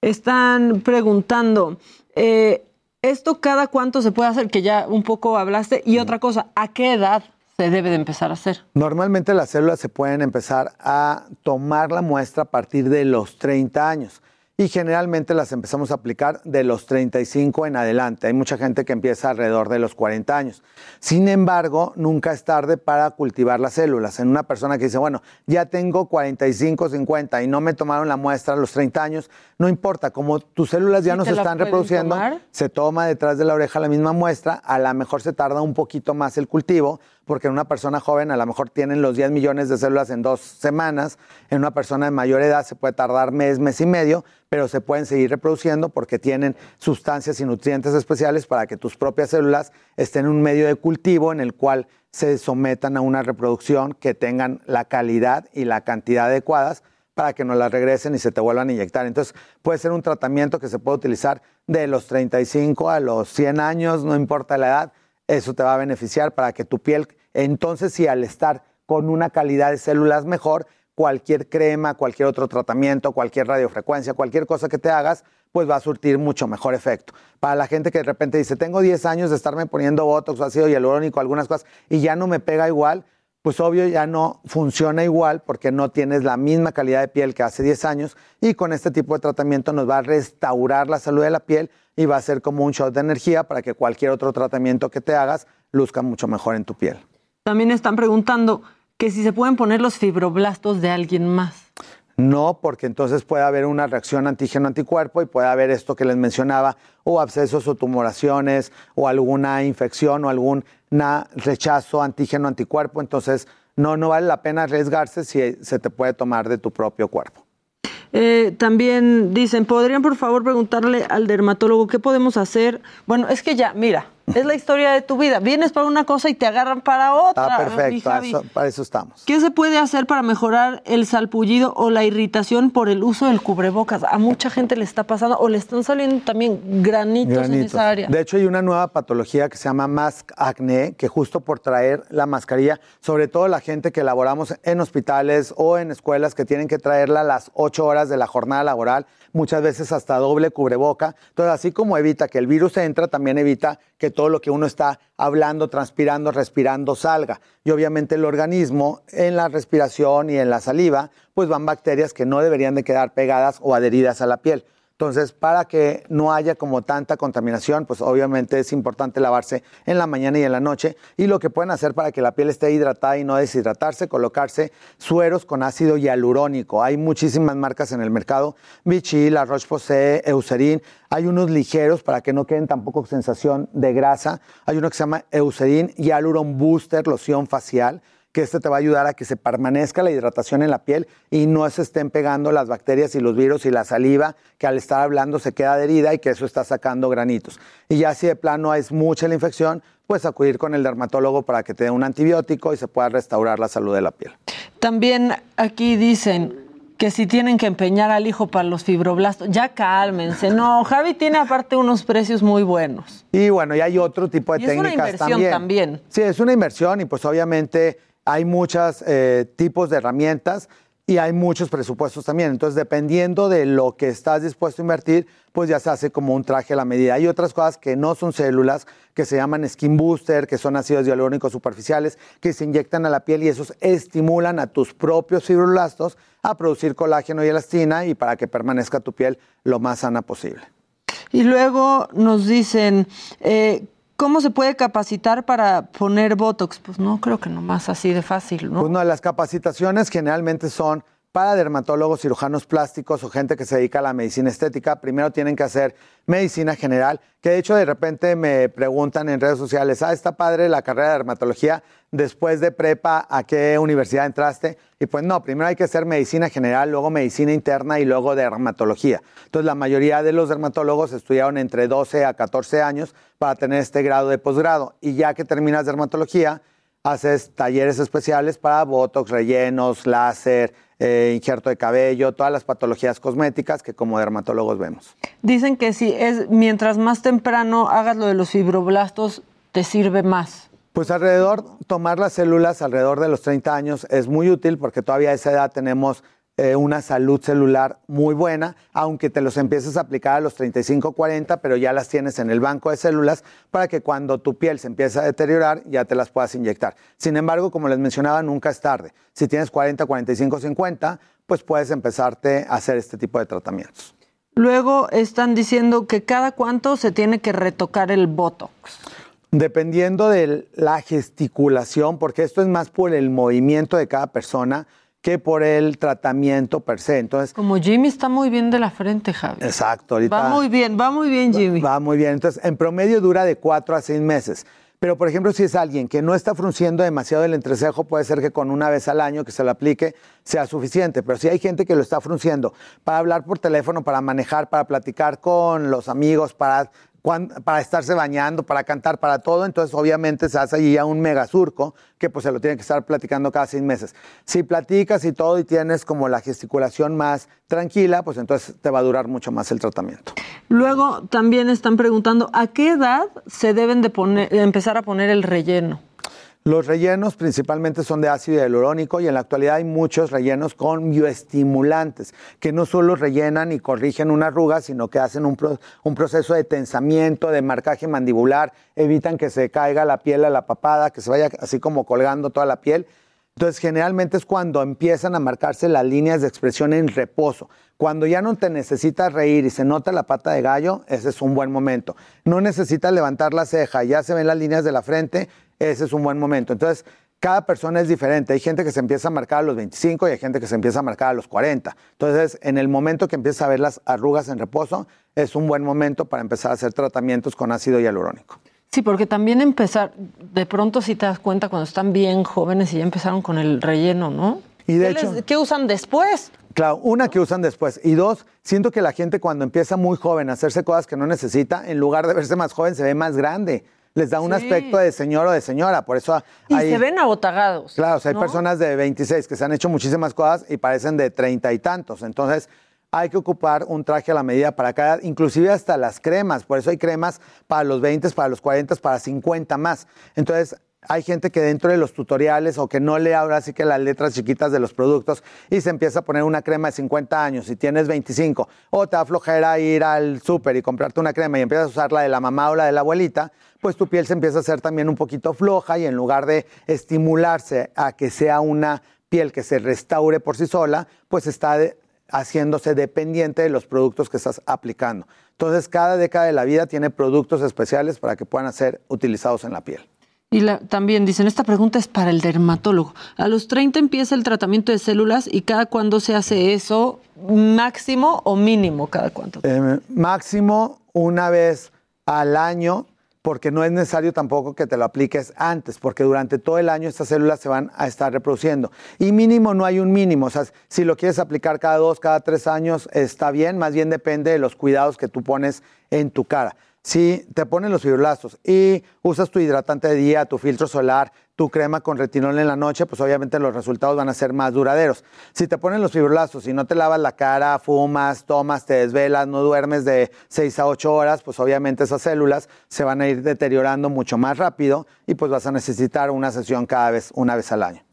Están preguntando, eh, ¿esto cada cuánto se puede hacer? Que ya un poco hablaste. Y otra cosa, ¿a qué edad se debe de empezar a hacer? Normalmente las células se pueden empezar a tomar la muestra a partir de los 30 años. Y generalmente las empezamos a aplicar de los 35 en adelante. Hay mucha gente que empieza alrededor de los 40 años. Sin embargo, nunca es tarde para cultivar las células. En una persona que dice, bueno, ya tengo 45, 50 y no me tomaron la muestra a los 30 años, no importa, como tus células ya Sí, no se están reproduciendo, tomar. se toma detrás de la oreja la misma muestra, a lo mejor se tarda un poquito más el cultivo, porque en una persona joven a lo mejor tienen los 10 millones de células en dos semanas, en una persona de mayor edad se puede tardar mes, mes y medio, pero se pueden seguir reproduciendo porque tienen sustancias y nutrientes especiales para que tus propias células estén en un medio de cultivo en el cual se sometan a una reproducción que tengan la calidad y la cantidad adecuadas para que no las regresen y se te vuelvan a inyectar. Entonces, puede ser un tratamiento que se puede utilizar de los 35 a los 100 años, no importa la edad, eso te va a beneficiar para que tu piel, entonces sí, al estar con una calidad de células mejor, cualquier crema, cualquier otro tratamiento, cualquier radiofrecuencia, cualquier cosa que te hagas, pues va a surtir mucho mejor efecto. Para la gente que de repente dice, tengo 10 años de estarme poniendo botox ácido hialurónico, algunas cosas, y ya no me pega igual, pues obvio ya no funciona igual porque no tienes la misma calidad de piel que hace 10 años y con este tipo de tratamiento nos va a restaurar la salud de la piel y va a ser como un shot de energía para que cualquier otro tratamiento que te hagas luzca mucho mejor en tu piel. También están preguntando que si se pueden poner los fibroblastos de alguien más. No, porque entonces puede haber una reacción antígeno-anticuerpo y puede haber esto que les mencionaba, o abscesos o tumoraciones, o alguna infección o algún rechazo antígeno-anticuerpo. Entonces, no, no vale la pena arriesgarse si se te puede tomar de tu propio cuerpo. Eh, también dicen, ¿podrían por favor preguntarle al dermatólogo qué podemos hacer? Bueno, es que ya, mira, es la historia de tu vida. Vienes para una cosa y te agarran para otra. Mi perfecto, Javi. eso- para eso estamos. ¿Qué se puede hacer para mejorar el salpullido o la irritación por el uso del cubrebocas? A mucha gente le está pasando o le están saliendo también granitos, en esa área. De hecho, hay una nueva patología que se llama mask acné, que justo por traer la mascarilla, sobre todo la gente que laboramos en hospitales o en escuelas que tienen que traerla las ocho horas de la jornada laboral, muchas veces hasta doble cubreboca. Entonces, así como evita que el virus entra, también evita que todo lo que uno está hablando, transpirando, respirando salga. Y obviamente el organismo en la respiración y en la saliva, pues van bacterias que no deberían de quedar pegadas o adheridas a la piel. Entonces, para que no haya como tanta contaminación, pues obviamente es importante lavarse en la mañana y en la noche. Y lo que pueden hacer para que la piel esté hidratada y no deshidratarse, colocarse sueros con ácido hialurónico. Hay muchísimas marcas en el mercado, Vichy, La Roche-Posay, Eucerin. Hay unos ligeros para que no queden tampoco sensación de grasa. Hay uno que se llama Eucerin Hyaluron Booster, loción facial que este te va a ayudar a que se permanezca la hidratación en la piel y no se estén pegando las bacterias y los virus y la saliva que al estar hablando se queda adherida y que eso está sacando granitos. Y ya si de plano es mucha la infección, pues acudir con el dermatólogo para que te dé un antibiótico y se pueda restaurar la salud de la piel. También aquí dicen que si tienen que empeñar al hijo para los fibroblastos, ya cálmense. No, Javi tiene aparte unos precios muy buenos. Y bueno, y hay otro tipo de Y es una técnicas inversión también. también. Sí, es una inversión y pues obviamente hay muchos tipos de herramientas y hay muchos presupuestos también. Entonces, dependiendo de lo que estás dispuesto a invertir, pues ya se hace como un traje a la medida. Hay otras cosas que no son células, que se llaman skin booster, que son ácidos hialurónicos superficiales, que se inyectan a la piel y esos estimulan a tus propios fibroblastos a producir colágeno y elastina y para que permanezca tu piel lo más sana posible. Y luego nos dicen, eh, ¿cómo se puede capacitar para poner Botox? Pues no creo que nomás así de fácil, ¿no? Pues no, las capacitaciones generalmente son para dermatólogos, cirujanos plásticos o gente que se dedica a la medicina estética. Primero tienen que hacer medicina general, que de hecho de repente me preguntan en redes sociales, ah, está padre la carrera de dermatología, después de prepa, ¿a qué universidad entraste? Y pues no, primero hay que hacer medicina general, luego medicina interna y luego dermatología. Entonces la mayoría de los dermatólogos estudiaron entre 12 a 14 años para tener este grado de posgrado. Y ya que terminas dermatología, haces talleres especiales para botox, rellenos, láser, eh, injerto de cabello, todas las patologías cosméticas que como dermatólogos vemos. Dicen que si es mientras más temprano hagas lo de los fibroblastos, te sirve más. Pues alrededor, tomar las células alrededor de los 30 años es muy útil porque todavía a esa edad tenemos eh, una salud celular muy buena, aunque te los empieces a aplicar a los 35, 40, pero ya las tienes en el banco de células para que cuando tu piel se empiece a deteriorar ya te las puedas inyectar. Sin embargo, como les mencionaba, nunca es tarde. Si tienes 40, 45, 50, pues puedes empezarte a hacer este tipo de tratamientos. Luego están diciendo que cada cuánto se tiene que retocar el Botox. Dependiendo de la gesticulación, porque esto es más por el movimiento de cada persona que por el tratamiento per se. Entonces, Como Jimmy está muy bien de la frente, Javi. exacto, ahorita Va muy bien, va muy bien, Jimmy. va muy bien. Entonces, en promedio dura de cuatro a seis meses. Pero, por ejemplo, si es alguien que no está frunciendo demasiado el entrecejo, puede ser que con una vez al año que se lo aplique sea suficiente. Pero si hay gente que lo está frunciendo para hablar por teléfono, para manejar, para platicar con los amigos, para, para estarse bañando, para cantar, para todo, entonces obviamente se hace allí ya un mega surco que pues se lo tiene que estar platicando cada seis meses. Si platicas y todo y tienes como la gesticulación más tranquila, pues entonces te va a durar mucho más el tratamiento. Luego también están preguntando a qué edad se deben de poner, empezar a poner el relleno. Los rellenos principalmente son de ácido hialurónico y en la actualidad hay muchos rellenos con bioestimulantes que no solo rellenan y corrigen una arruga, sino que hacen un, pro- un proceso de tensamiento, de marcaje mandibular, evitan que se caiga la piel a la papada, que se vaya así como colgando toda la piel. Entonces, generalmente es cuando empiezan a marcarse las líneas de expresión en reposo. Cuando ya no te necesitas reír y se nota la pata de gallo, ese es un buen momento. No necesitas levantar la ceja, ya se ven las líneas de la frente, ese es un buen momento. Entonces, cada persona es diferente. Hay gente que se empieza a marcar a los 25 y hay gente que se empieza a marcar a los 40. Entonces, en el momento que empiezas a ver las arrugas en reposo, es un buen momento para empezar a hacer tratamientos con ácido hialurónico. Sí, porque también empezar, de pronto si te das cuenta cuando están bien jóvenes y ya empezaron con el relleno, ¿no? Y de ¿Qué, hecho- les- ¿qué usan después? Claro, una que usan después. Y dos, siento que la gente cuando empieza muy joven a hacerse cosas que no necesita, en lugar de verse más joven, se ve más grande. Les da un Sí. aspecto de señor o de señora. Por eso Y se ven abotagados. Claro, o sea, hay ¿no? personas de 26 que se han hecho muchísimas cosas y parecen de treinta y tantos. Entonces, hay que ocupar un traje a la medida para cada, inclusive hasta las cremas. Por eso hay cremas para los 20, para los 40, para 50 más. Entonces, hay gente que dentro de los tutoriales o que no lee ahora sí que las letras chiquitas de los productos y se empieza a poner una crema de 50 años y tienes 25 o te da flojera ir al súper y comprarte una crema y empiezas a usar la de la mamá o la de la abuelita, pues tu piel se empieza a hacer también un poquito floja y en lugar de estimularse a que sea una piel que se restaure por sí sola, pues está haciéndose dependiente de los productos que estás aplicando. Entonces, cada década de la vida tiene productos especiales para que puedan ser utilizados en la piel. Y la- también dicen, esta pregunta es para el dermatólogo. A los 30 empieza el tratamiento de células y cada cuándo se hace eso, máximo o mínimo cada cuánto. Eh, máximo una vez al año, porque no es necesario tampoco que te lo apliques antes, porque durante todo el año estas células se van a estar reproduciendo. Y mínimo no hay un mínimo, o sea, si lo quieres aplicar cada dos, cada tres años, está bien, más bien depende de los cuidados que tú pones en tu cara. Si te ponen los fibroblastos y usas tu hidratante de día, tu filtro solar, tu crema con retinol en la noche, pues obviamente los resultados van a ser más duraderos. Si te ponen los fibroblastos y no te lavas la cara, fumas, tomas, te desvelas, no duermes de 6 a 8 horas, pues obviamente esas células se van a ir deteriorando mucho más rápido y pues vas a necesitar una sesión cada vez, una vez al año.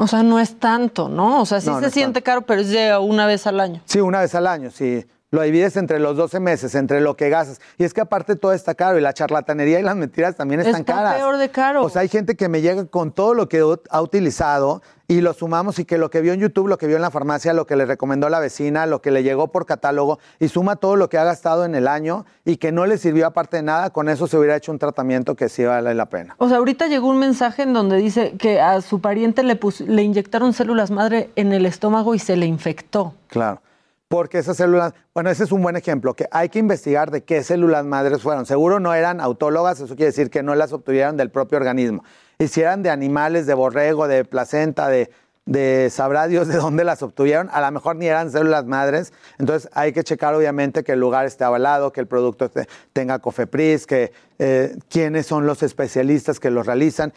O sea, no es tanto, ¿no? O sea, sí No, se siente caro, pero es de una vez al año. Sí, una vez al año, sí. Lo divides entre los 12 meses, entre lo que gastas. Y es que aparte todo está caro y la charlatanería y las mentiras también están Está caras. peor de caro. O sea, hay gente que me llega con todo lo que ha utilizado y lo sumamos y que lo que vio en YouTube, lo que vio en la farmacia, lo que le recomendó la vecina, lo que le llegó por catálogo y suma todo lo que ha gastado en el año y que no le sirvió aparte de nada, con eso se hubiera hecho un tratamiento que sí vale la pena. O sea, ahorita llegó un mensaje en donde dice que a su pariente le, le inyectaron células madre en el estómago y se le infectó. Claro. Porque esas células, bueno, ese es un buen ejemplo, que hay que investigar de qué células madres fueron. Seguro no eran autólogas, eso quiere decir que no las obtuvieron del propio organismo. Y si eran de animales, de borrego, de placenta, de, de sabrá Dios de dónde las obtuvieron, a lo mejor ni eran células madres. Entonces hay que checar obviamente que el lugar esté avalado, que el producto tenga COFEPRIS, que eh, quiénes son los especialistas que los realizan.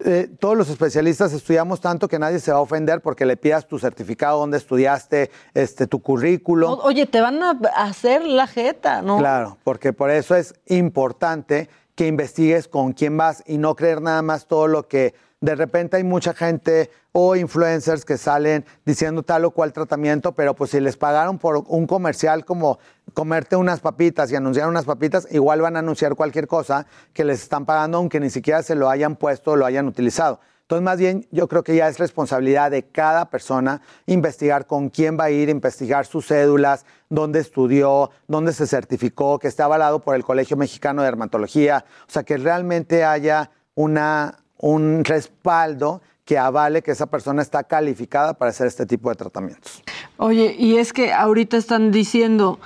Eh, todos los especialistas estudiamos tanto que nadie se va a ofender porque le pidas tu certificado, dónde estudiaste, este, tu currículum. O- Oye, te van a hacer la jeta, ¿no? Claro, porque por eso es importante que investigues con quién vas y no creer nada más todo lo que de repente hay mucha gente o influencers que salen diciendo tal o cual tratamiento, pero pues si les pagaron por un comercial como comerte unas papitas y anunciar unas papitas, igual van a anunciar cualquier cosa que les están pagando aunque ni siquiera se lo hayan puesto o lo hayan utilizado. Entonces, más bien, yo creo que ya es responsabilidad de cada persona investigar con quién va a ir, investigar sus cédulas, dónde estudió, dónde se certificó, que esté avalado por el Colegio Mexicano de Dermatología. O sea, que realmente haya una, un respaldo que avale que esa persona está calificada para hacer este tipo de tratamientos. Oye, y es que ahorita están diciendo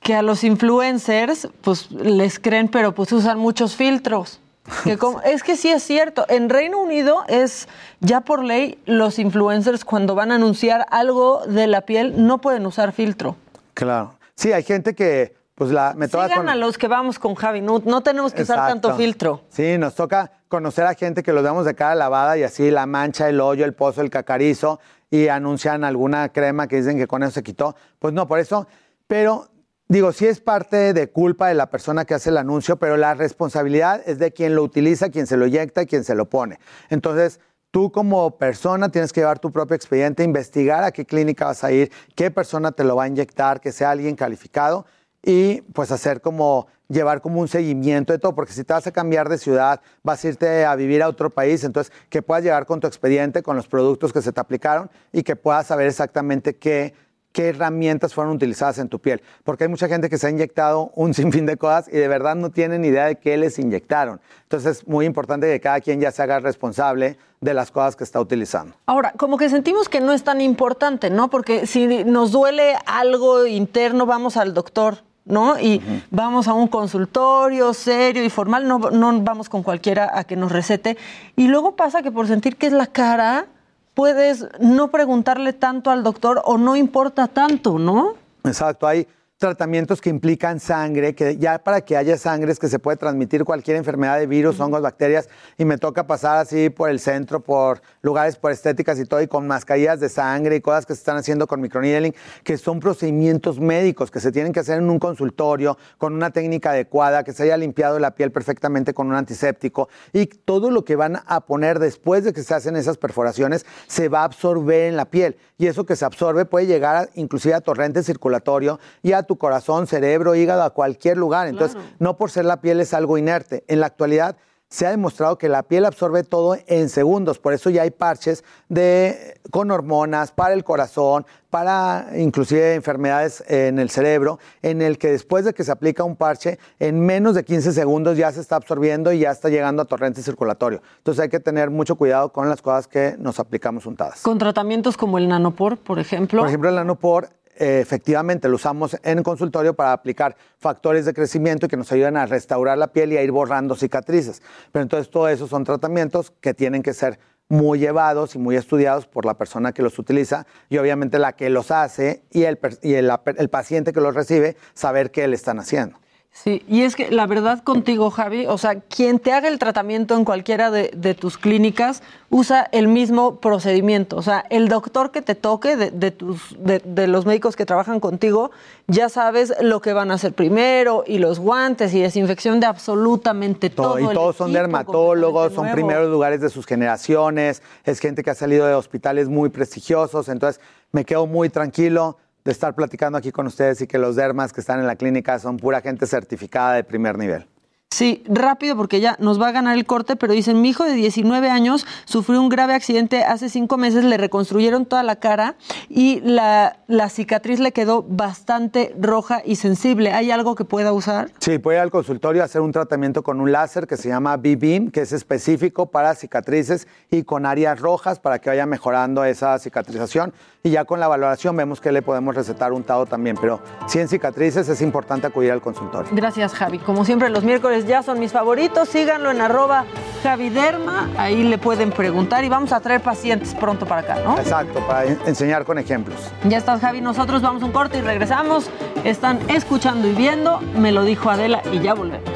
que a los influencers, pues les creen, pero pues usan muchos filtros. Que como- es que sí es cierto. En Reino Unido es ya por ley los influencers cuando van a anunciar algo de la piel no pueden usar filtro. Claro. Sí, hay gente que, pues la me toca Sigan con- a los que vamos con Javi. No, no tenemos que usar tanto filtro. Sí, nos toca conocer a gente que los vemos de cara lavada y así la mancha, el hoyo, el pozo, el cacarizo y anuncian alguna crema que dicen que con eso se quitó. Pues no, por eso. Pero digo, sí es parte de culpa de la persona que hace el anuncio, pero la responsabilidad es de quien lo utiliza, quien se lo inyecta y quien se lo pone. Entonces, Tú como persona tienes que llevar tu propio expediente, investigar a qué clínica vas a ir, qué persona te lo va a inyectar, que sea alguien calificado y pues hacer como llevar como un seguimiento de todo, porque si te vas a cambiar de ciudad, vas a irte a vivir a otro país, entonces que puedas llegar con tu expediente, con los productos que se te aplicaron y que puedas saber exactamente qué, qué herramientas fueron utilizadas en tu piel. Porque hay mucha gente que se ha inyectado un sinfín de cosas y de verdad no tienen idea de qué les inyectaron. Entonces es muy importante que cada quien ya se haga responsable de las cosas que está utilizando. Ahora, como que sentimos que no es tan importante, ¿no? Porque si nos duele algo interno, vamos al doctor, ¿no? Y vamos a un consultorio serio y formal, no, no vamos con cualquiera a que nos recete. Y luego pasa que por sentir que es la cara, puedes no preguntarle tanto al doctor o no importa tanto, ¿no? Exacto, hay tratamientos que implican sangre, que ya para que haya sangre es que se puede transmitir cualquier enfermedad de virus, hongos, bacterias, y me toca pasar así por el centro, por lugares, por estéticas y todo, y con mascarillas de sangre y cosas que se están haciendo con microneedling, que son procedimientos médicos que se tienen que hacer en un consultorio, con una técnica adecuada, que se haya limpiado la piel perfectamente con un antiséptico, y todo lo que van a poner después de que se hacen esas perforaciones se va a absorber en la piel, y eso que se absorbe puede llegar a- inclusive a torrente circulatorio y a tu corazón, cerebro, hígado, a cualquier lugar. Entonces, no por ser la piel es algo inerte. En la actualidad se ha demostrado que la piel absorbe todo en segundos, por eso ya hay parches de, con hormonas para el corazón, para inclusive enfermedades en el cerebro, en el que después de que se aplica un parche, en menos de 15 segundos ya se está absorbiendo y ya está llegando a torrente circulatorio. Entonces hay que tener mucho cuidado con las cosas que nos aplicamos untadas. Con tratamientos como el nanopor, por ejemplo. Por ejemplo, el nanopor efectivamente lo usamos en consultorio para aplicar factores de crecimiento que nos ayudan a restaurar la piel y a ir borrando cicatrices. Pero entonces todo eso son tratamientos que tienen que ser muy llevados y muy estudiados por la persona que los utiliza y obviamente la que los hace y el, y el, el paciente que los recibe saber qué le están haciendo. Sí, y es que la verdad contigo, Javi, o sea, quien te haga el tratamiento en cualquiera de, de tus clínicas usa el mismo procedimiento. O sea, el doctor que te toque de, de tus, de, de los médicos que trabajan contigo, ya sabes lo que van a hacer primero, y los guantes y desinfección de absolutamente todo. Todo, y todos son dermatólogos, son nuevo. primeros lugares de sus generaciones, es gente que ha salido de hospitales muy prestigiosos, entonces me quedo muy tranquilo de estar platicando aquí con ustedes y que los dermas que están en la clínica son pura gente certificada de primer nivel. Sí, rápido porque ya nos va a ganar el corte, pero dicen, mi hijo de 19 años sufrió un grave accidente hace cinco meses, le reconstruyeron toda la cara y la, la cicatriz le quedó bastante roja y sensible. ¿Hay algo que pueda usar? Sí, puede ir al consultorio a hacer un tratamiento con un láser que se llama B-Beam, que es específico para cicatrices y con áreas rojas para que vaya mejorando esa cicatrización. Y ya con la valoración vemos que le podemos recetar untado también. Pero si en cicatrices es importante acudir al consultorio. Gracias, Javi. Como siempre, los miércoles ya son mis favoritos. Síganlo en arroba Javiderma. Ahí le pueden preguntar y vamos a traer pacientes pronto para acá, ¿no? Exacto, para en- enseñar con ejemplos. Ya estás, Javi. Nosotros vamos un corte y regresamos. Están escuchando y viendo. Me lo dijo Adela y ya volvemos.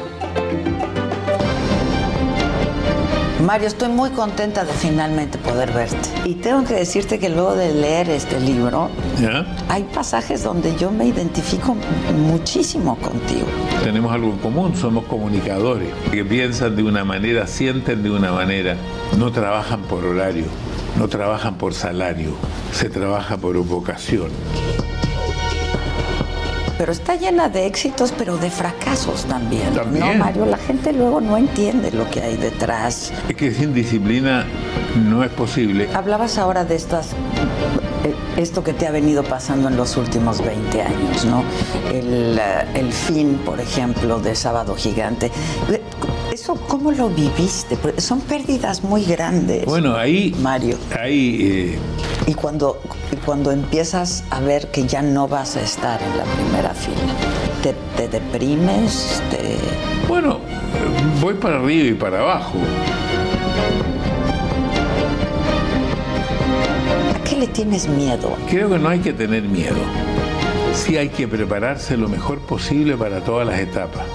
Mario, estoy muy contenta de finalmente poder verte. Y tengo que decirte que luego de leer este libro, ¿Ya? hay pasajes donde yo me identifico muchísimo contigo. Tenemos algo en común, somos comunicadores, que piensan de una manera, sienten de una manera, no trabajan por horario, no trabajan por salario, se trabaja por vocación. Pero está llena de éxitos, pero de fracasos también. No. Mario, la gente luego no entiende lo que hay detrás. Es que sin disciplina no es posible. Hablabas ahora de estas eh, esto que te ha venido pasando en los últimos 20 años, ¿no? El, eh, el fin, por ejemplo, de Sábado Gigante. ¿Eso cómo lo viviste? Porque son pérdidas muy grandes. Bueno, ahí. Mario. Ahí. eh, Y cuando, cuando empiezas a ver que ya no vas a estar en la primera fila, ¿te, te deprimes? Te... Bueno, voy para arriba y para abajo. ¿A qué le tienes miedo? Creo que no hay que tener miedo. Sí hay que prepararse lo mejor posible para todas las etapas.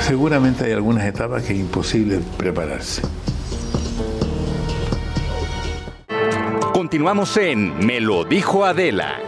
Seguramente hay algunas etapas que es imposible prepararse. Continuamos en Me lo dijo Adela.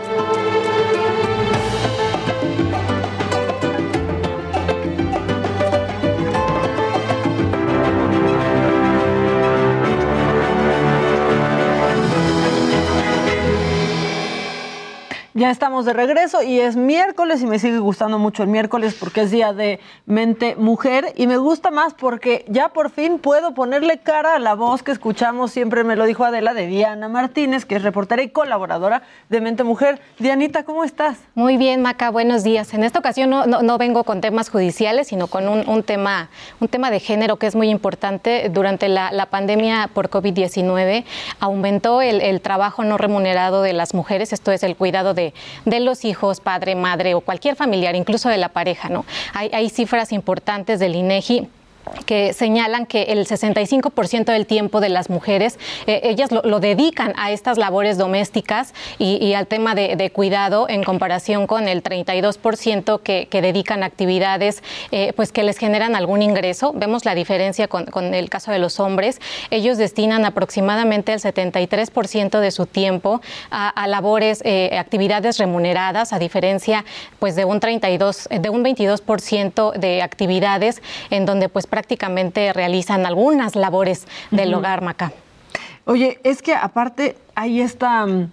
Ya estamos de regreso y es miércoles y me sigue gustando mucho el miércoles porque es día de mente mujer y me gusta más porque ya por fin puedo ponerle cara a la voz que escuchamos, siempre me lo dijo Adela, de Diana Martínez, que es reportera y colaboradora de Mente Mujer. Dianita, ¿cómo estás? Muy bien, Maca, buenos días. En esta ocasión no, vengo con temas judiciales, sino con un, tema, un tema de género que es muy importante. Durante la, pandemia por COVID-19 aumentó el trabajo no remunerado de las mujeres, esto es el cuidado de, de los hijos, padre, madre o cualquier familiar, incluso de la pareja. ¿no? Hay, hay cifras importantes del INEGI que señalan que el 65% del tiempo de las mujeres, eh, ellas lo, dedican a estas labores domésticas y, al tema de, cuidado en comparación con el 32% que, dedican a actividades eh, pues que les generan algún ingreso. Vemos la diferencia con, el caso de los hombres. Ellos destinan aproximadamente el 73% de su tiempo a, a labores, eh, actividades remuneradas, a diferencia pues de un 32, de un 22% de actividades en donde pues prácticamente realizan algunas labores del hogar, Maca. Oye, es que aparte hay esta, mm,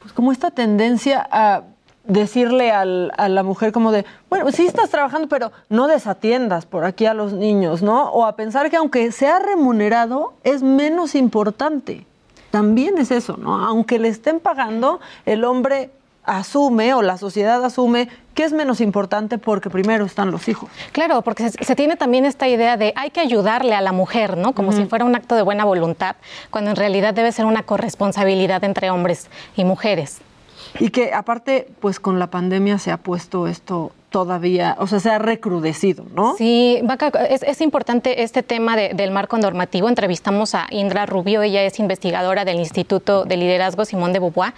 pues como esta tendencia a decirle al- a la mujer como de, bueno, sí estás trabajando, pero no desatiendas por aquí a los niños, ¿no? O a pensar que aunque sea remunerado, es menos importante. También es eso, ¿no? Aunque le estén pagando, el hombre asume o la sociedad asume que es menos importante porque primero están los hijos. Claro, porque se, se tiene también esta idea de hay que ayudarle a la mujer, ¿no? Como si fuera un acto de buena voluntad, cuando en realidad debe ser una corresponsabilidad entre hombres y mujeres. Y que aparte, pues con la pandemia se ha puesto esto todavía, o sea, se ha recrudecido, ¿no? Sí, Vaca, es, es importante este tema de- del marco normativo. Entrevistamos a Indra Rubio, ella es investigadora del Instituto de Liderazgo Simón de Beauvoir,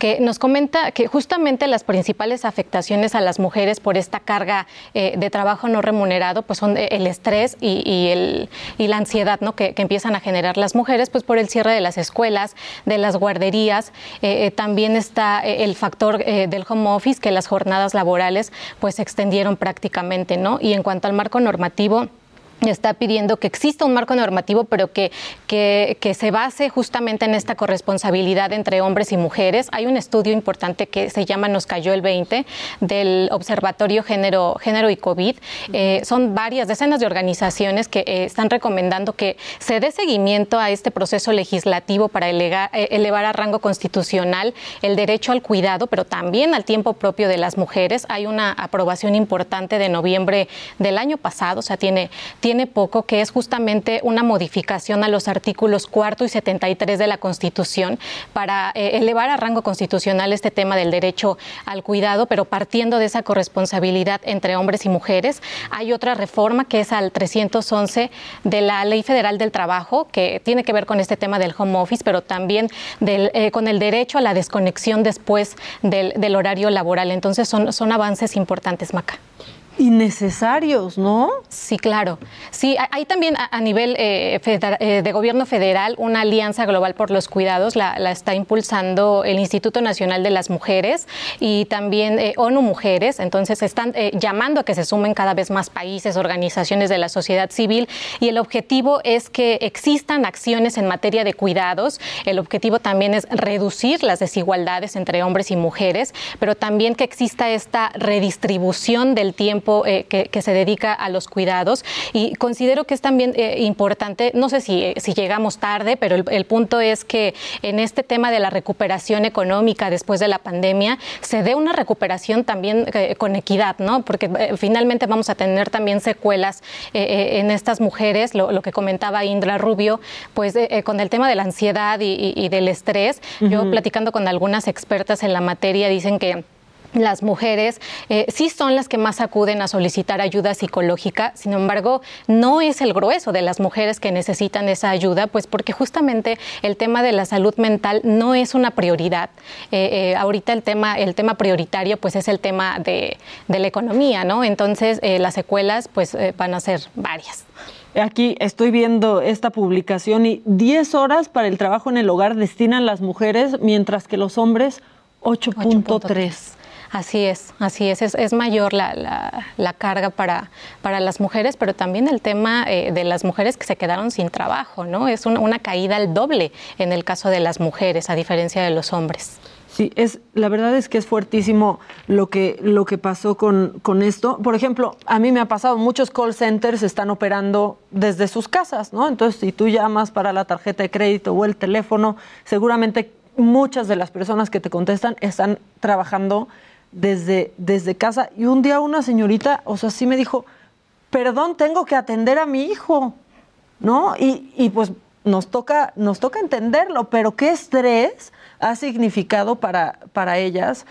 que nos comenta que justamente las principales afectaciones a las mujeres por esta carga eh, de trabajo no remunerado, pues son eh, el estrés y, y el, y la ansiedad ¿no? que, que empiezan a generar las mujeres, pues por el cierre de las escuelas, de las guarderías. Eh, eh, también está el factor del home office, que las jornadas laborales pues se extendieron prácticamente, ¿no? Y en cuanto al marco normativo, está pidiendo que exista un marco normativo, pero que, que, que se base justamente en esta corresponsabilidad entre hombres y mujeres. Hay un estudio importante que se llama Nos cayó el 20 del Observatorio Género, Género y COVID. Eh, son varias decenas de organizaciones que eh, están recomendando que se dé seguimiento a este proceso legislativo para elega- eh, elevar a rango constitucional el derecho al cuidado, pero también al tiempo propio de las mujeres. Hay una aprobación importante de noviembre del año pasado, o sea, tiene, tiene poco, que es justamente una modificación a los artículos cuarto y 73 de la Constitución para eh, elevar a rango constitucional este tema del derecho al cuidado, pero partiendo de esa corresponsabilidad entre hombres y mujeres. Hay otra reforma que es al 311 de la Ley Federal del Trabajo, que tiene que ver con este tema del home office, pero también del, eh, con el derecho a la desconexión después del, horario laboral. Entonces son, son avances importantes, Maca. Innecesarios, ¿no? Sí, claro. Sí, hay también a, nivel eh, eh, de gobierno federal una alianza global por los cuidados, la, está impulsando el Instituto Nacional de las Mujeres y también eh, ONU Mujeres, entonces están llamando a que se sumen cada vez más países, organizaciones de la sociedad civil y el objetivo es que existan acciones en materia de cuidados, el objetivo también es reducir las desigualdades entre hombres y mujeres, pero también que exista esta redistribución del tiempo eh, que, se dedica a los cuidados. Y considero que es también eh, importante, no sé si, si llegamos tarde, pero el, punto es que en este tema de la recuperación económica después de la pandemia se dé una recuperación también eh, con equidad, ¿no? Porque finalmente vamos a tener también secuelas en estas mujeres, lo, que comentaba Indra Rubio, pues con el tema de la ansiedad y, del estrés, yo platicando con algunas expertas en la materia dicen que las mujeres eh, sí son las que más acuden a solicitar ayuda psicológica, sin embargo, no es el grueso de las mujeres que necesitan esa ayuda, pues porque justamente el tema de la salud mental no es una prioridad. Eh, eh, ahorita el tema, el tema prioritario pues es el tema de, la economía, ¿no? Entonces las secuelas pues van a ser varias. Aquí estoy viendo esta publicación y 10 horas para el trabajo en el hogar destinan las mujeres, mientras que los hombres 8.3. Así es, así es, es, mayor la, la, carga para, para las mujeres, pero también el tema eh, de las mujeres que se quedaron sin trabajo, ¿no? Es una caída al doble en el caso de las mujeres, a diferencia de los hombres. Sí, es, la verdad es que es fuertísimo lo que, lo que pasó con, con esto. Por ejemplo, a mí me ha pasado, muchos call centers están operando desde sus casas, ¿no? Entonces, si tú llamas para la tarjeta de crédito o el teléfono, seguramente muchas de las personas que te contestan están trabajando desde, desde casa. Y un día una señorita, o sea, sí me dijo, perdón, tengo que atender a mi hijo, ¿no? Y, y pues nos toca, nos toca entenderlo, pero qué estrés ha significado para, para ellas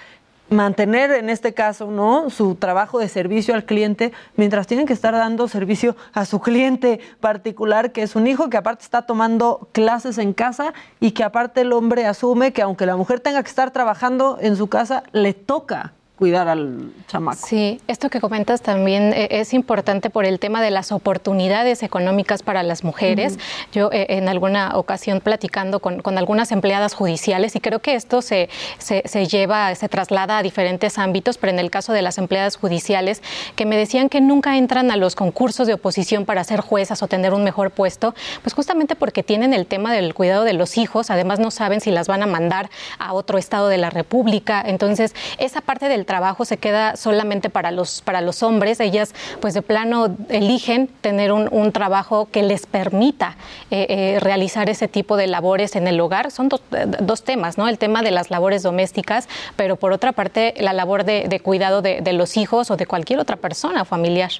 mantener en este caso no su trabajo de servicio al cliente mientras tienen que estar dando servicio a su cliente particular que es un hijo que aparte está tomando clases en casa y que aparte el hombre asume que aunque la mujer tenga que estar trabajando en su casa le toca cuidar al chamaco. Sí, esto que comentas también eh, es importante por el tema de las oportunidades económicas para las mujeres. Yo eh, en alguna ocasión platicando con, algunas empleadas judiciales y creo que esto se, se, lleva, se traslada a diferentes ámbitos, pero en el caso de las empleadas judiciales que me decían que nunca entran a los concursos de oposición para ser juezas o tener un mejor puesto, pues justamente porque tienen el tema del cuidado de los hijos, además no saben si las van a mandar a otro estado de la República. Entonces, esa parte del trabajo se queda solamente para los, para los hombres. Ellas, pues de plano, eligen tener un, trabajo que les permita eh, eh, realizar ese tipo de labores en el hogar. Son dos temas, ¿no? El tema de las labores domésticas, pero por otra parte, la labor de, cuidado de, los hijos o de cualquier otra persona familiar.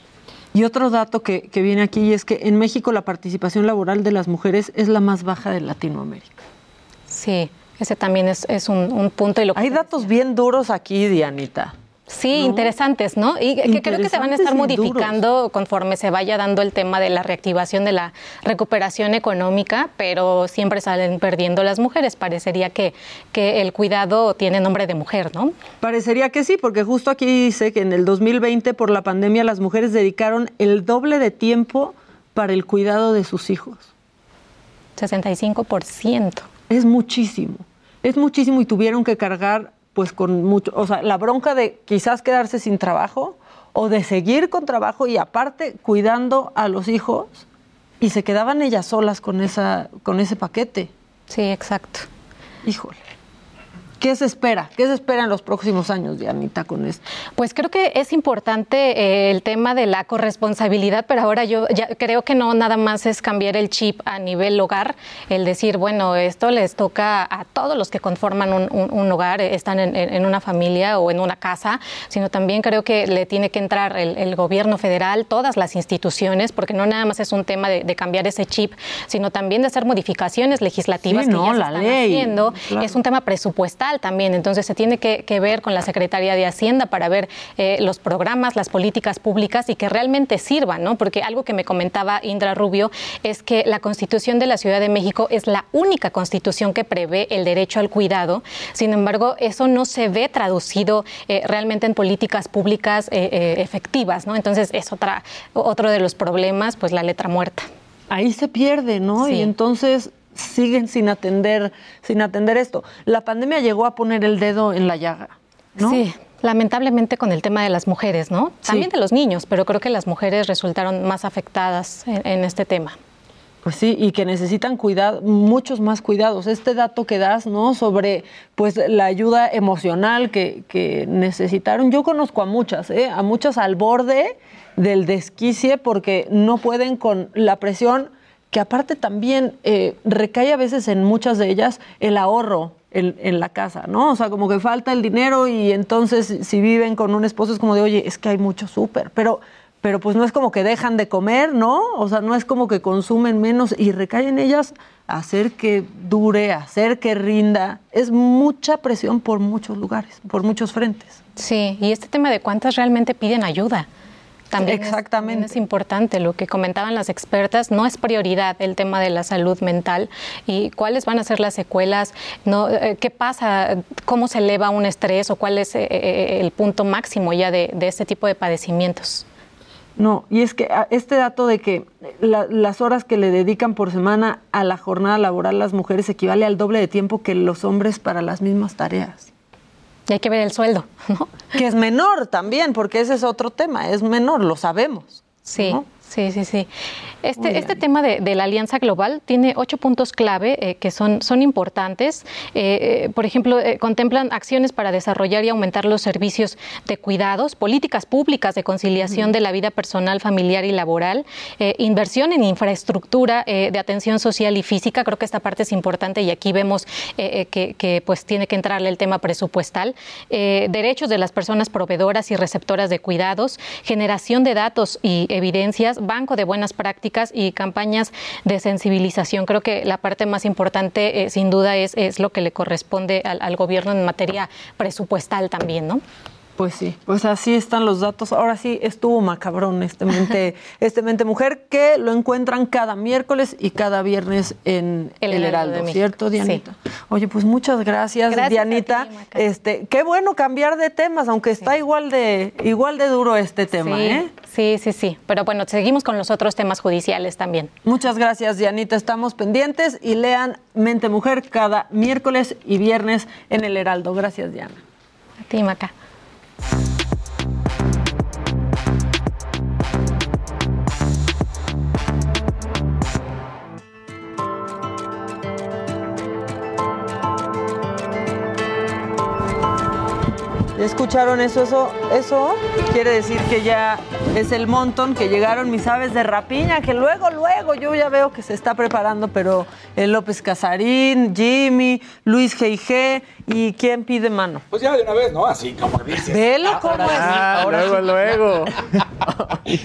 Y otro dato que, que, viene aquí es que en México la participación laboral de las mujeres es la más baja de Latinoamérica. Sí, ese también es, un, punto. Y lo Hay datos bien duros aquí, Dianita. Sí, interesantes, ¿no? Y que creo que se van a estar modificando conforme se vaya dando el tema de la reactivación de la recuperación económica, pero siempre salen perdiendo las mujeres. Parecería que, que el cuidado tiene nombre de mujer, ¿no? Parecería que sí, porque justo aquí dice que en el 2020 por la pandemia las mujeres dedicaron el doble de tiempo para el cuidado de sus hijos. 65%. Es muchísimo, es muchísimo y tuvieron que cargar pues con mucho, o sea, la bronca de quizás quedarse sin trabajo o de seguir con trabajo y aparte cuidando a los hijos y se quedaban ellas solas con esa con ese paquete. Sí, exacto. Híjole. ¿Qué se espera? ¿Qué se espera en los próximos años, Dianita, con esto? Pues creo que es importante eh, el tema de la corresponsabilidad, pero ahora yo ya creo que no nada más es cambiar el chip a nivel hogar, el decir, bueno, esto les toca a todos los que conforman un, hogar, están en, una familia o en una casa, sino también creo que le tiene que entrar el, gobierno federal, todas las instituciones, porque no nada más es un tema de, cambiar ese chip, sino también de hacer modificaciones legislativas que ya se están haciendo. Es un tema presupuestal estatal también. Entonces se tiene que, que ver con la Secretaría de Hacienda para ver eh, los programas, las políticas públicas y que realmente sirvan, ¿no? Porque algo que me comentaba Indra Rubio es que la Constitución de la Ciudad de México es la única constitución que prevé el derecho al cuidado. Sin embargo, eso no se ve traducido eh, realmente en políticas públicas eh, efectivas, ¿no? Entonces es otra, otro de los problemas, pues la letra muerta. Ahí se pierde, ¿no? Sí. Y entonces siguen sin atender, sin atender esto. La pandemia llegó a poner el dedo en la llaga, ¿no? Sí. Lamentablemente con el tema de las mujeres, ¿no? También de los niños, pero creo que las mujeres resultaron más afectadas en- en este tema. Pues sí, y que necesitan cuidado, muchos más cuidados. Este dato que das, ¿no? Sobre pues la ayuda emocional que, que necesitaron. Yo conozco a muchas, ¿eh? A muchas al borde del desquicie porque no pueden con la presión que aparte también eh, recae a veces en muchas de ellas el ahorro en, la casa, ¿no? O sea, como que falta el dinero y entonces si viven con un esposo es como de, oye, es que hay mucho súper, pero pero pues no es como que dejan de comer, ¿no? O sea, no es como que consumen menos y recae en ellas hacer que dure, hacer que rinda. Es mucha presión por muchos lugares, por muchos frentes. Sí, y este tema de cuántas realmente piden ayuda. También es- Exactamente. es importante lo que comentaban las expertas, no es prioridad el tema de la salud mental y cuáles van a ser las secuelas, no, Eh, qué pasa, cómo se eleva un estrés o cuál es eh, eh, el punto máximo ya de, de este tipo de padecimientos. No, y es que este dato de que la- las horas que le dedican por semana a la jornada laboral las mujeres equivale al doble de tiempo que los hombres para las mismas tareas. Y hay que ver el sueldo, ¿no? Que es menor también, porque ese es otro tema, es menor, lo sabemos. Sí, ¿no? sí, sí, sí. Este, este tema de, de la Alianza Global tiene ocho puntos clave eh, que son, son importantes. Eh, eh, por ejemplo, contemplan acciones para desarrollar y aumentar los servicios de cuidados, políticas públicas de conciliación de la vida personal, familiar y laboral, inversión en infraestructura de atención social y física. Creo que esta parte es importante y aquí vemos que, que, pues tiene que entrarle el tema presupuestal. Derechos de las personas proveedoras y receptoras de cuidados, generación de datos y evidencias, banco de buenas prácticas y campañas de sensibilización. Creo que la parte más importante, eh, sin duda, es, es lo que le corresponde al, al gobierno en materia presupuestal también, ¿no? Pues sí, pues así están los datos. Ahora sí, estuvo macabrón este mente, este mente mujer, que lo encuentran cada miércoles y cada viernes en El El, Heraldo. ¿cierto, Dianita? Oye, pues muchas gracias, Dianita. ti, este, qué bueno cambiar de temas, aunque está igual de, igual de duro este tema, sí, ¿eh? sí, sí, sí. Pero bueno, seguimos con los otros temas judiciales también. Muchas gracias, Dianita. Estamos pendientes y lean Mente Mujer cada miércoles y viernes en El Heraldo. Gracias, Diana. A ti, Maca. ¿Ya escucharon eso? Eso, eso quiere decir que ya es el montón que llegaron mis aves de rapiña, que luego, luego yo ya veo que se está preparando, pero el López Casarín, Jimmy, Luis G.I.G. y quién pide mano. Pues ya de una vez, ¿no? Así como dices. Velo cómo es. Ah, Ahora luego, luego.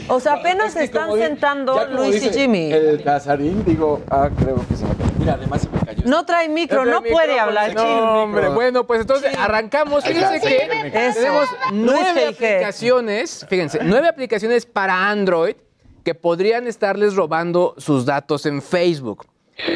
O sea, apenas Es se que están sentando Luis y Jimmy. El Casarín, digo, ah, creo que se me. Mira, además se me cayó. No trae micro, no puede hablar. No, Jimmy. hombre. Bueno, pues entonces arrancamos. Fíjense que tenemos nueve aplicaciones, fíjense, nueve aplicaciones para Android que podrían estarles robando sus datos en Facebook.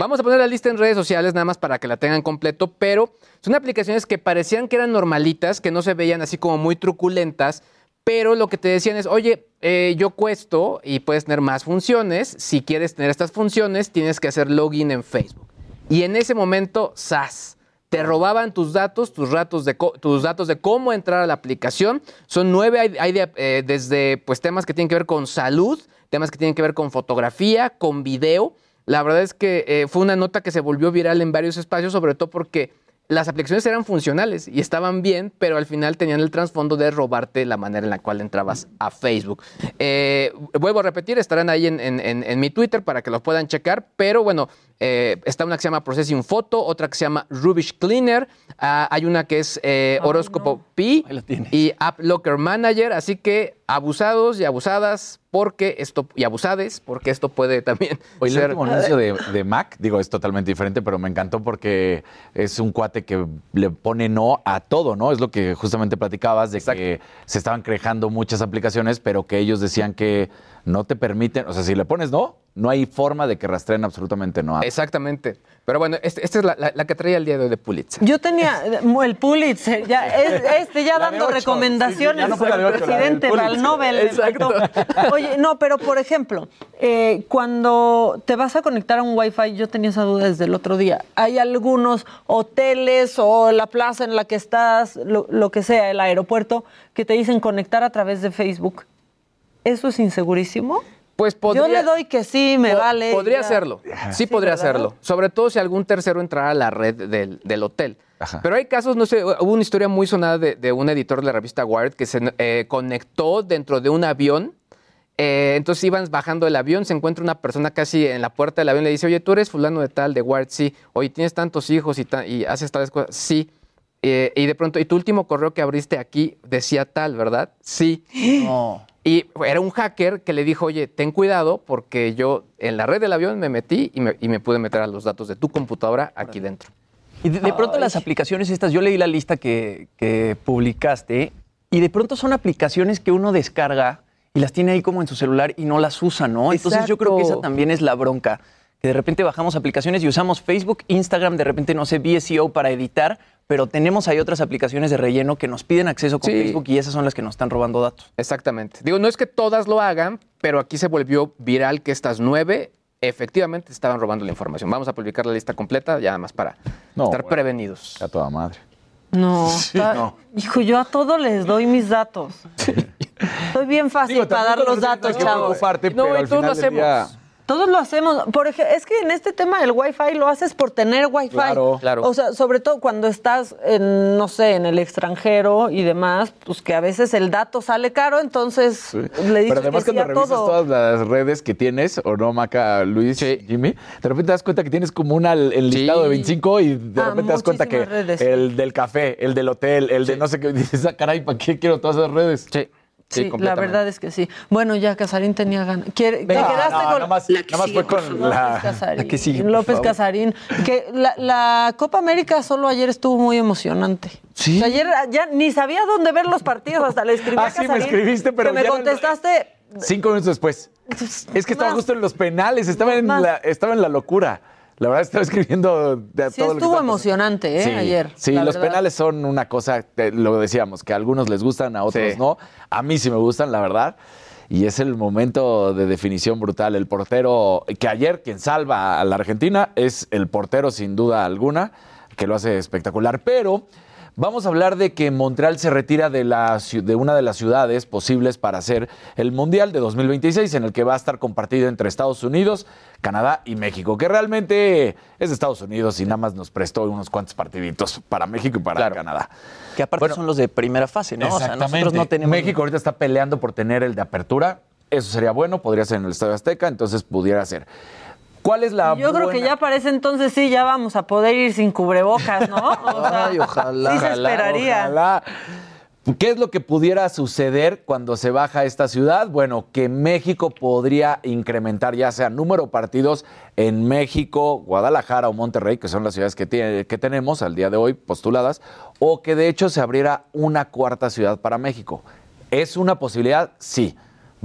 Vamos a poner la lista en redes sociales nada más para que la tengan completo, pero son aplicaciones que parecían que eran normalitas, que no se veían así como muy truculentas, pero lo que te decían es, oye, eh, yo cuesto y puedes tener más funciones. Si quieres tener estas funciones, tienes que hacer login en Facebook. Y en ese momento, ¡zas! Te robaban tus datos, tus, datos de co- tus datos de cómo entrar a la aplicación. Son nueve, hay, hay de, eh, desde pues, temas que tienen que ver con salud, temas que tienen que ver con fotografía, con video. La verdad es que eh, fue una nota que se volvió viral en varios espacios, sobre todo porque las aplicaciones eran funcionales y estaban bien, pero al final tenían el trasfondo de robarte la manera en la cual entrabas a Facebook. Eh, vuelvo a repetir, estarán ahí en, en- en- mi Twitter para que lo puedan checar, pero bueno, eh, está una que se llama Processing Photo, otra que se llama Rubish Cleaner, ah, hay una que es eh, Horóscopo Pi y App Locker Manager, así que abusados y abusadas porque esto y abusades porque esto puede también el ser último anuncio de, de Mac, digo, es totalmente diferente, pero me encantó porque es un cuate que le pone no a todo, ¿no? Es lo que justamente platicabas de que se estaban creando muchas aplicaciones, pero que ellos decían que no te permiten, o sea, si le pones no, no hay forma de que rastreen absolutamente no. Exactamente. Pero bueno, este- esta es la, la- la que traía el día de hoy de Pulitzer. Yo tenía el Pulitzer, ya, es- este ya dando recomendaciones Sí, sí, ya no al presidente, al Nobel. Exacto. Oye, no, pero por ejemplo, eh, cuando te vas a conectar a un Wi-Fi, yo tenía esa duda desde el otro día. Hay algunos hoteles o la plaza en la que estás, lo, lo que sea, el aeropuerto, que te dicen conectar a través de Facebook. ¿Eso es insegurísimo? Pues Yo le doy que sí, me Po- vale. Podría ya. hacerlo. Sí, podría ¿verdad? hacerlo. Sobre todo si algún tercero entrara a la red del, del hotel. Pero hay casos, no sé, hubo una historia muy sonada de, de un editor de la revista Wired que se eh, conectó dentro de un avión. Eh, entonces iban bajando del avión, se encuentra una persona casi en la puerta del avión, le dice, oye, tú eres fulano de tal, de Wired, sí. Oye, tienes tantos hijos y, ta- y haces tales cosas, sí. Eh, y de pronto, y tu último correo que abriste aquí decía tal, ¿verdad? Sí. Y era un hacker que le dijo, oye, ten cuidado porque yo en la red del avión me metí y me, y me pude meter a los datos de tu computadora aquí dentro. Y de, de pronto las aplicaciones estas, yo leí la lista que, que publicaste y de pronto son aplicaciones que uno descarga y las tiene ahí como en su celular y no las usa, ¿no? Entonces yo creo que esa también es la bronca, que de repente bajamos aplicaciones y usamos Facebook, Instagram, de repente, no sé, VSEO para editar, pero tenemos ahí otras aplicaciones de relleno que nos piden acceso con Sí. Facebook y esas son las que nos están robando datos. Exactamente. Digo, no es que todas lo hagan, pero aquí se volvió viral que estas nueve efectivamente estaban robando la información. Vamos a publicar la lista completa ya nada más para estar prevenidos. A toda madre. No, Sí, está- no. hijo, yo a todos les doy mis datos. Soy bien fácil para dar los datos, chavos. al final del día- Todos lo hacemos. Por ejemplo, es que en este tema del Wi-Fi lo haces por tener Wi-Fi. Claro, claro. O sea, sobre todo cuando estás, en, no sé, en el extranjero y demás, pues que a veces el dato sale caro, entonces le dices Pero además que cuando revisas todo. todas las redes que tienes, o no, Maca, Luis, Jimmy, de repente te das cuenta que tienes como una el listado de 25 y de Ah, repente te das cuenta que redes, el del café, el del hotel, el de no sé qué, dices, ah, caray, ¿para qué quiero todas esas redes? Sí. Sí, la verdad es que sí. Bueno, ya Casarín tenía ganas. ¿Quiere- ¿Te No, quedaste no, con nada más- La que nada más sigue, fue con la- López Casarín. la que sigue, López favor. Casarín. Que la, la Copa América solo ayer estuvo muy emocionante. Sí. ayer ya ni sabía dónde ver los partidos, hasta le escribí Ah, a sí, me escribiste, pero que me contestaste. Cinco minutos después. Es que estaba justo en los penales, estaba en, la, estaba en la locura. La verdad estaba escribiendo de Sí, todo lo que estuvo emocionante, ¿eh? Sí, Ayer. Sí, los verdad. penales son una cosa, eh, lo decíamos, que a algunos les gustan, a otros Sí. no. A mí sí me gustan, la verdad. Y es el momento de definición brutal. El portero, que ayer quien salva a la Argentina es el portero sin duda alguna, que lo hace espectacular. Pero vamos a hablar de que Montreal se retira de, la, ciu- de una de las ciudades posibles para hacer el Mundial de 2026, en el que va a estar compartido entre Estados Unidos, Canadá y México, que realmente es de Estados Unidos y nada más nos prestó unos cuantos partiditos para México y para Canadá. Que aparte son los de primera fase, ¿no? O sea, nosotros no tenemos... México ahorita está peleando por tener el de apertura. Eso sería bueno, podría ser en el Estadio Azteca, entonces pudiera ser. ¿Cuál es la Yo creo que ya para ese entonces sí, ya vamos a poder ir sin cubrebocas, ¿no? O sea, Ay, ojalá. Sí se Ojalá, esperaría. ojalá. ¿Qué es lo que pudiera suceder cuando se baja esta ciudad? Bueno, que México podría incrementar ya sea número de partidos en México, Guadalajara o Monterrey, que son las ciudades que, tiene- que tenemos al día de hoy postuladas, o que de hecho se abriera una cuarta ciudad para México. ¿Es una posibilidad? Sí.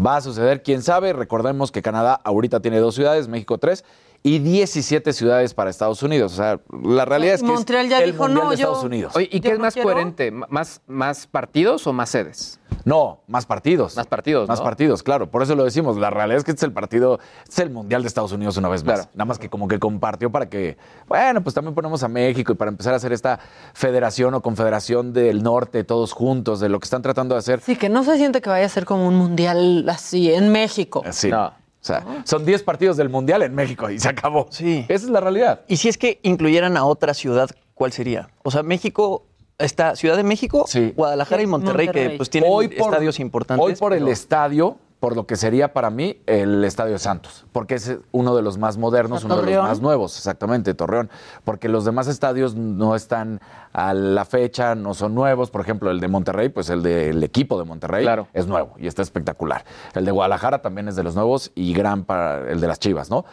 ¿Va a suceder? ¿Quién sabe? Recordemos que Canadá ahorita tiene dos ciudades, México tres, y 17 ciudades para Estados Unidos. O sea, la realidad es que Montreal es ya el dijo, Mundial no, de yo- Estados Unidos. Oye, ¿y qué es no más quiero- coherente? ¿M- ¿Más, ¿Más partidos o más sedes? No, más partidos. Más partidos, Más ¿no? partidos, claro. Por eso lo decimos. La realidad es que este es el partido, este es el Mundial de Estados Unidos una vez más. Nada más que como que compartió para que, bueno, pues también ponemos a México y para empezar a hacer esta federación o confederación del norte, todos juntos, de lo que están tratando de hacer. Sí, que no se siente que vaya a ser como un mundial así en México. Sí. O sea, son 10 partidos del Mundial en México y se acabó. Sí. Esa es la realidad. Y si es que incluyeran a otra ciudad, ¿cuál sería? O sea, México está Ciudad de México, Guadalajara y Monterrey, que pues tienen Hoy por- estadios importantes. Hoy por el estadio por lo que sería para mí el Estadio Santos, porque es uno de los más modernos, uno de los más nuevos, exactamente, Torreón, porque los demás estadios no están a la fecha, no son nuevos, por ejemplo, el de Monterrey, pues el del equipo de Monterrey es nuevo y está espectacular. El de Guadalajara también es de los nuevos y gran para el de las Chivas, ¿no?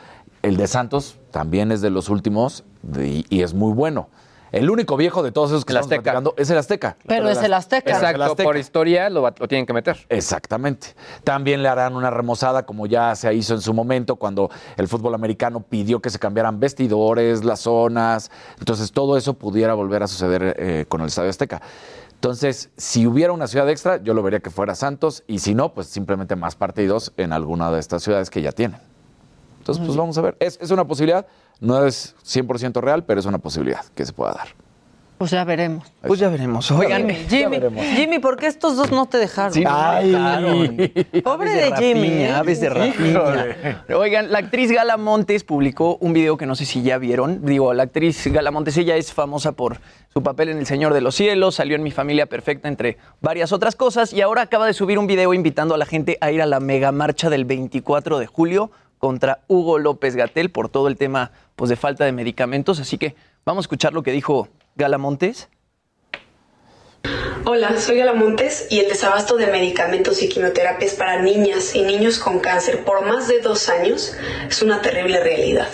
El de Santos también es de los últimos de- y, y es muy bueno. El único viejo de todos esos que estamos platicando es el Azteca. Pero es el Azteca. Exacto, por historia lo tienen que meter. Exactamente. También le harán una remozada como ya se hizo en su momento cuando el fútbol americano pidió que se cambiaran vestidores, las zonas. Entonces todo eso pudiera volver a suceder eh, con el Estadio Azteca. Entonces, si hubiera una ciudad extra, yo lo vería que fuera Santos y si no, pues simplemente más partidos en alguna de estas ciudades que ya tienen. Entonces, pues vamos a ver. Es, es una posibilidad, no es 100% real, pero es una posibilidad que se pueda dar. Pues ya veremos. Pues ya veremos. Oigan, Jimmy, Jimmy, Jimmy, ¿por qué estos dos no te dejaron? Sí, dejaron. Pobre de Jimmy. ¿eh? rapiña, aves de rapiña. Oigan, la actriz Gala Montes publicó un video que no sé si ya vieron. Digo, la actriz Gala Montes, ella es famosa por su papel en El Señor de los Cielos, salió en Mi Familia Perfecta, entre varias otras cosas, y ahora acaba de subir un video invitando a la gente a ir a la mega marcha del 24 de julio contra Hugo López Gatel por todo el tema pues, de falta de medicamentos. Así que vamos a escuchar lo que dijo Gala Montes. Hola, soy Gala Montes y el desabasto de medicamentos y quimioterapias para niñas y niños con cáncer por más de dos años es una terrible realidad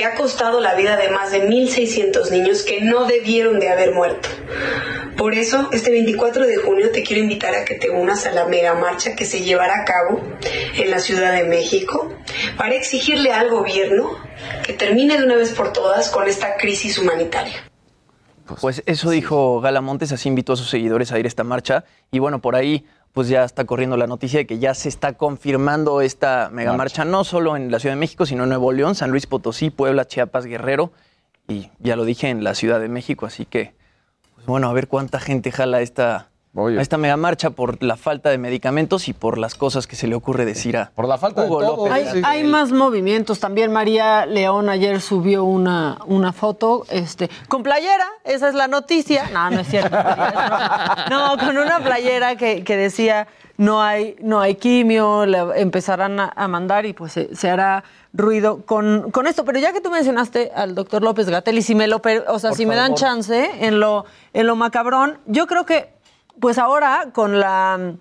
que ha costado la vida de más de 1.600 niños que no debieron de haber muerto. Por eso, este 24 de junio te quiero invitar a que te unas a la mega marcha que se llevará a cabo en la Ciudad de México para exigirle al gobierno que termine de una vez por todas con esta crisis humanitaria. Pues eso dijo Gala Montes, así invitó a sus seguidores a ir a esta marcha. Y bueno, por ahí pues ya está corriendo la noticia de que ya se está confirmando esta mega marcha, no solo en la Ciudad de México, sino en Nuevo León, San Luis Potosí, Puebla, Chiapas, Guerrero. Y ya lo dije en la Ciudad de México, así que, pues bueno, a ver cuánta gente jala esta, a esta mega marcha por la falta de medicamentos y por las cosas que se le ocurre decir a Por la falta Hugo López. Hay, hay más movimientos también. María León ayer subió una, una foto este, con playera, esa es la noticia. No, no es cierto. No, con una playera que, que decía no hay, no hay quimio, le empezarán a, a mandar y pues se, se hará ruido con, con esto. Pero ya que tú mencionaste al doctor López Gatel y si me lo o sea, Por si me dan chance en lo, en lo macabrón, yo creo que pues ahora con la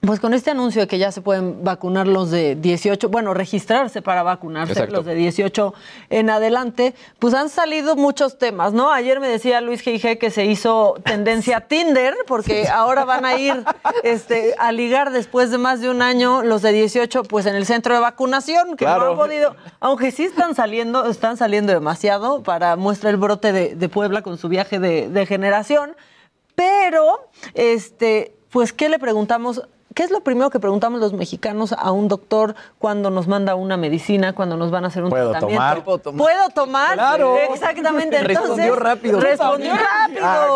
pues con este anuncio de que ya se pueden vacunar los de 18, bueno, registrarse para vacunarse Exacto. los de 18 en adelante, pues han salido muchos temas, ¿no? Ayer me decía Luis G.I.G. que se hizo tendencia Tinder, porque ahora van a ir este, a ligar después de más de un año los de 18, pues en el centro de vacunación, que no Claro. han podido, aunque sí están saliendo, están saliendo demasiado para muestra el brote de, de Puebla con su viaje de, de generación, pero, este, pues, ¿qué le preguntamos? ¿Qué es lo primero que preguntamos los mexicanos a un doctor cuando nos manda una medicina, cuando nos van a hacer un ¿Puedo tratamiento? tomar? ¿Puedo tomar? ¿Puedo tomar? Claro. Exactamente. Entonces, Respondió rápido. Respondió rápido. Ah,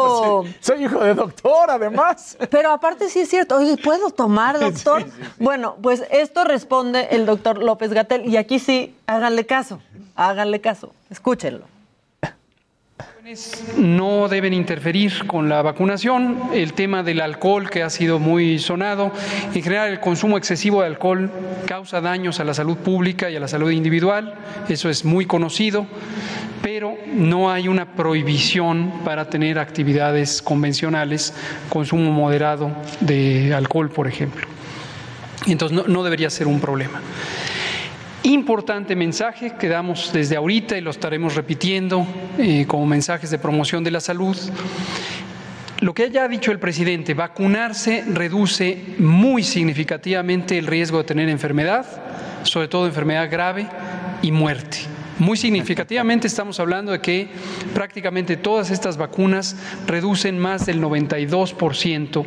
pues sí. Soy hijo de doctor, además. Pero aparte sí es cierto. Oye, ¿puedo tomar, doctor? Bueno, pues esto responde el doctor López Gatel y aquí sí, háganle caso, háganle caso, escúchenlo. No deben interferir con la vacunación. El tema del alcohol, que ha sido muy sonado. En general, el consumo excesivo de alcohol causa daños a la salud pública y a la salud individual. Eso es muy conocido. Pero no hay una prohibición para tener actividades convencionales, consumo moderado de alcohol, por ejemplo. Entonces, no, no debería ser un problema. Importante mensaje que damos desde ahorita y lo estaremos repitiendo eh, como mensajes de promoción de la salud. Lo que ya ha dicho el presidente, vacunarse reduce muy significativamente el riesgo de tener enfermedad, sobre todo enfermedad grave y muerte. Muy significativamente estamos hablando de que prácticamente todas estas vacunas reducen más del 92%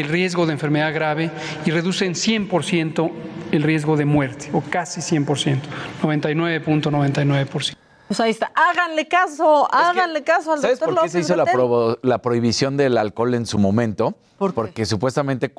el riesgo de enfermedad grave y reducen 100% el riesgo de muerte, o casi 100%, 99.99%. Pues ahí está. Háganle caso, háganle caso al ¿Sabes doctor por qué se López hizo la, prohibición del alcohol en su momento? Porque supuestamente,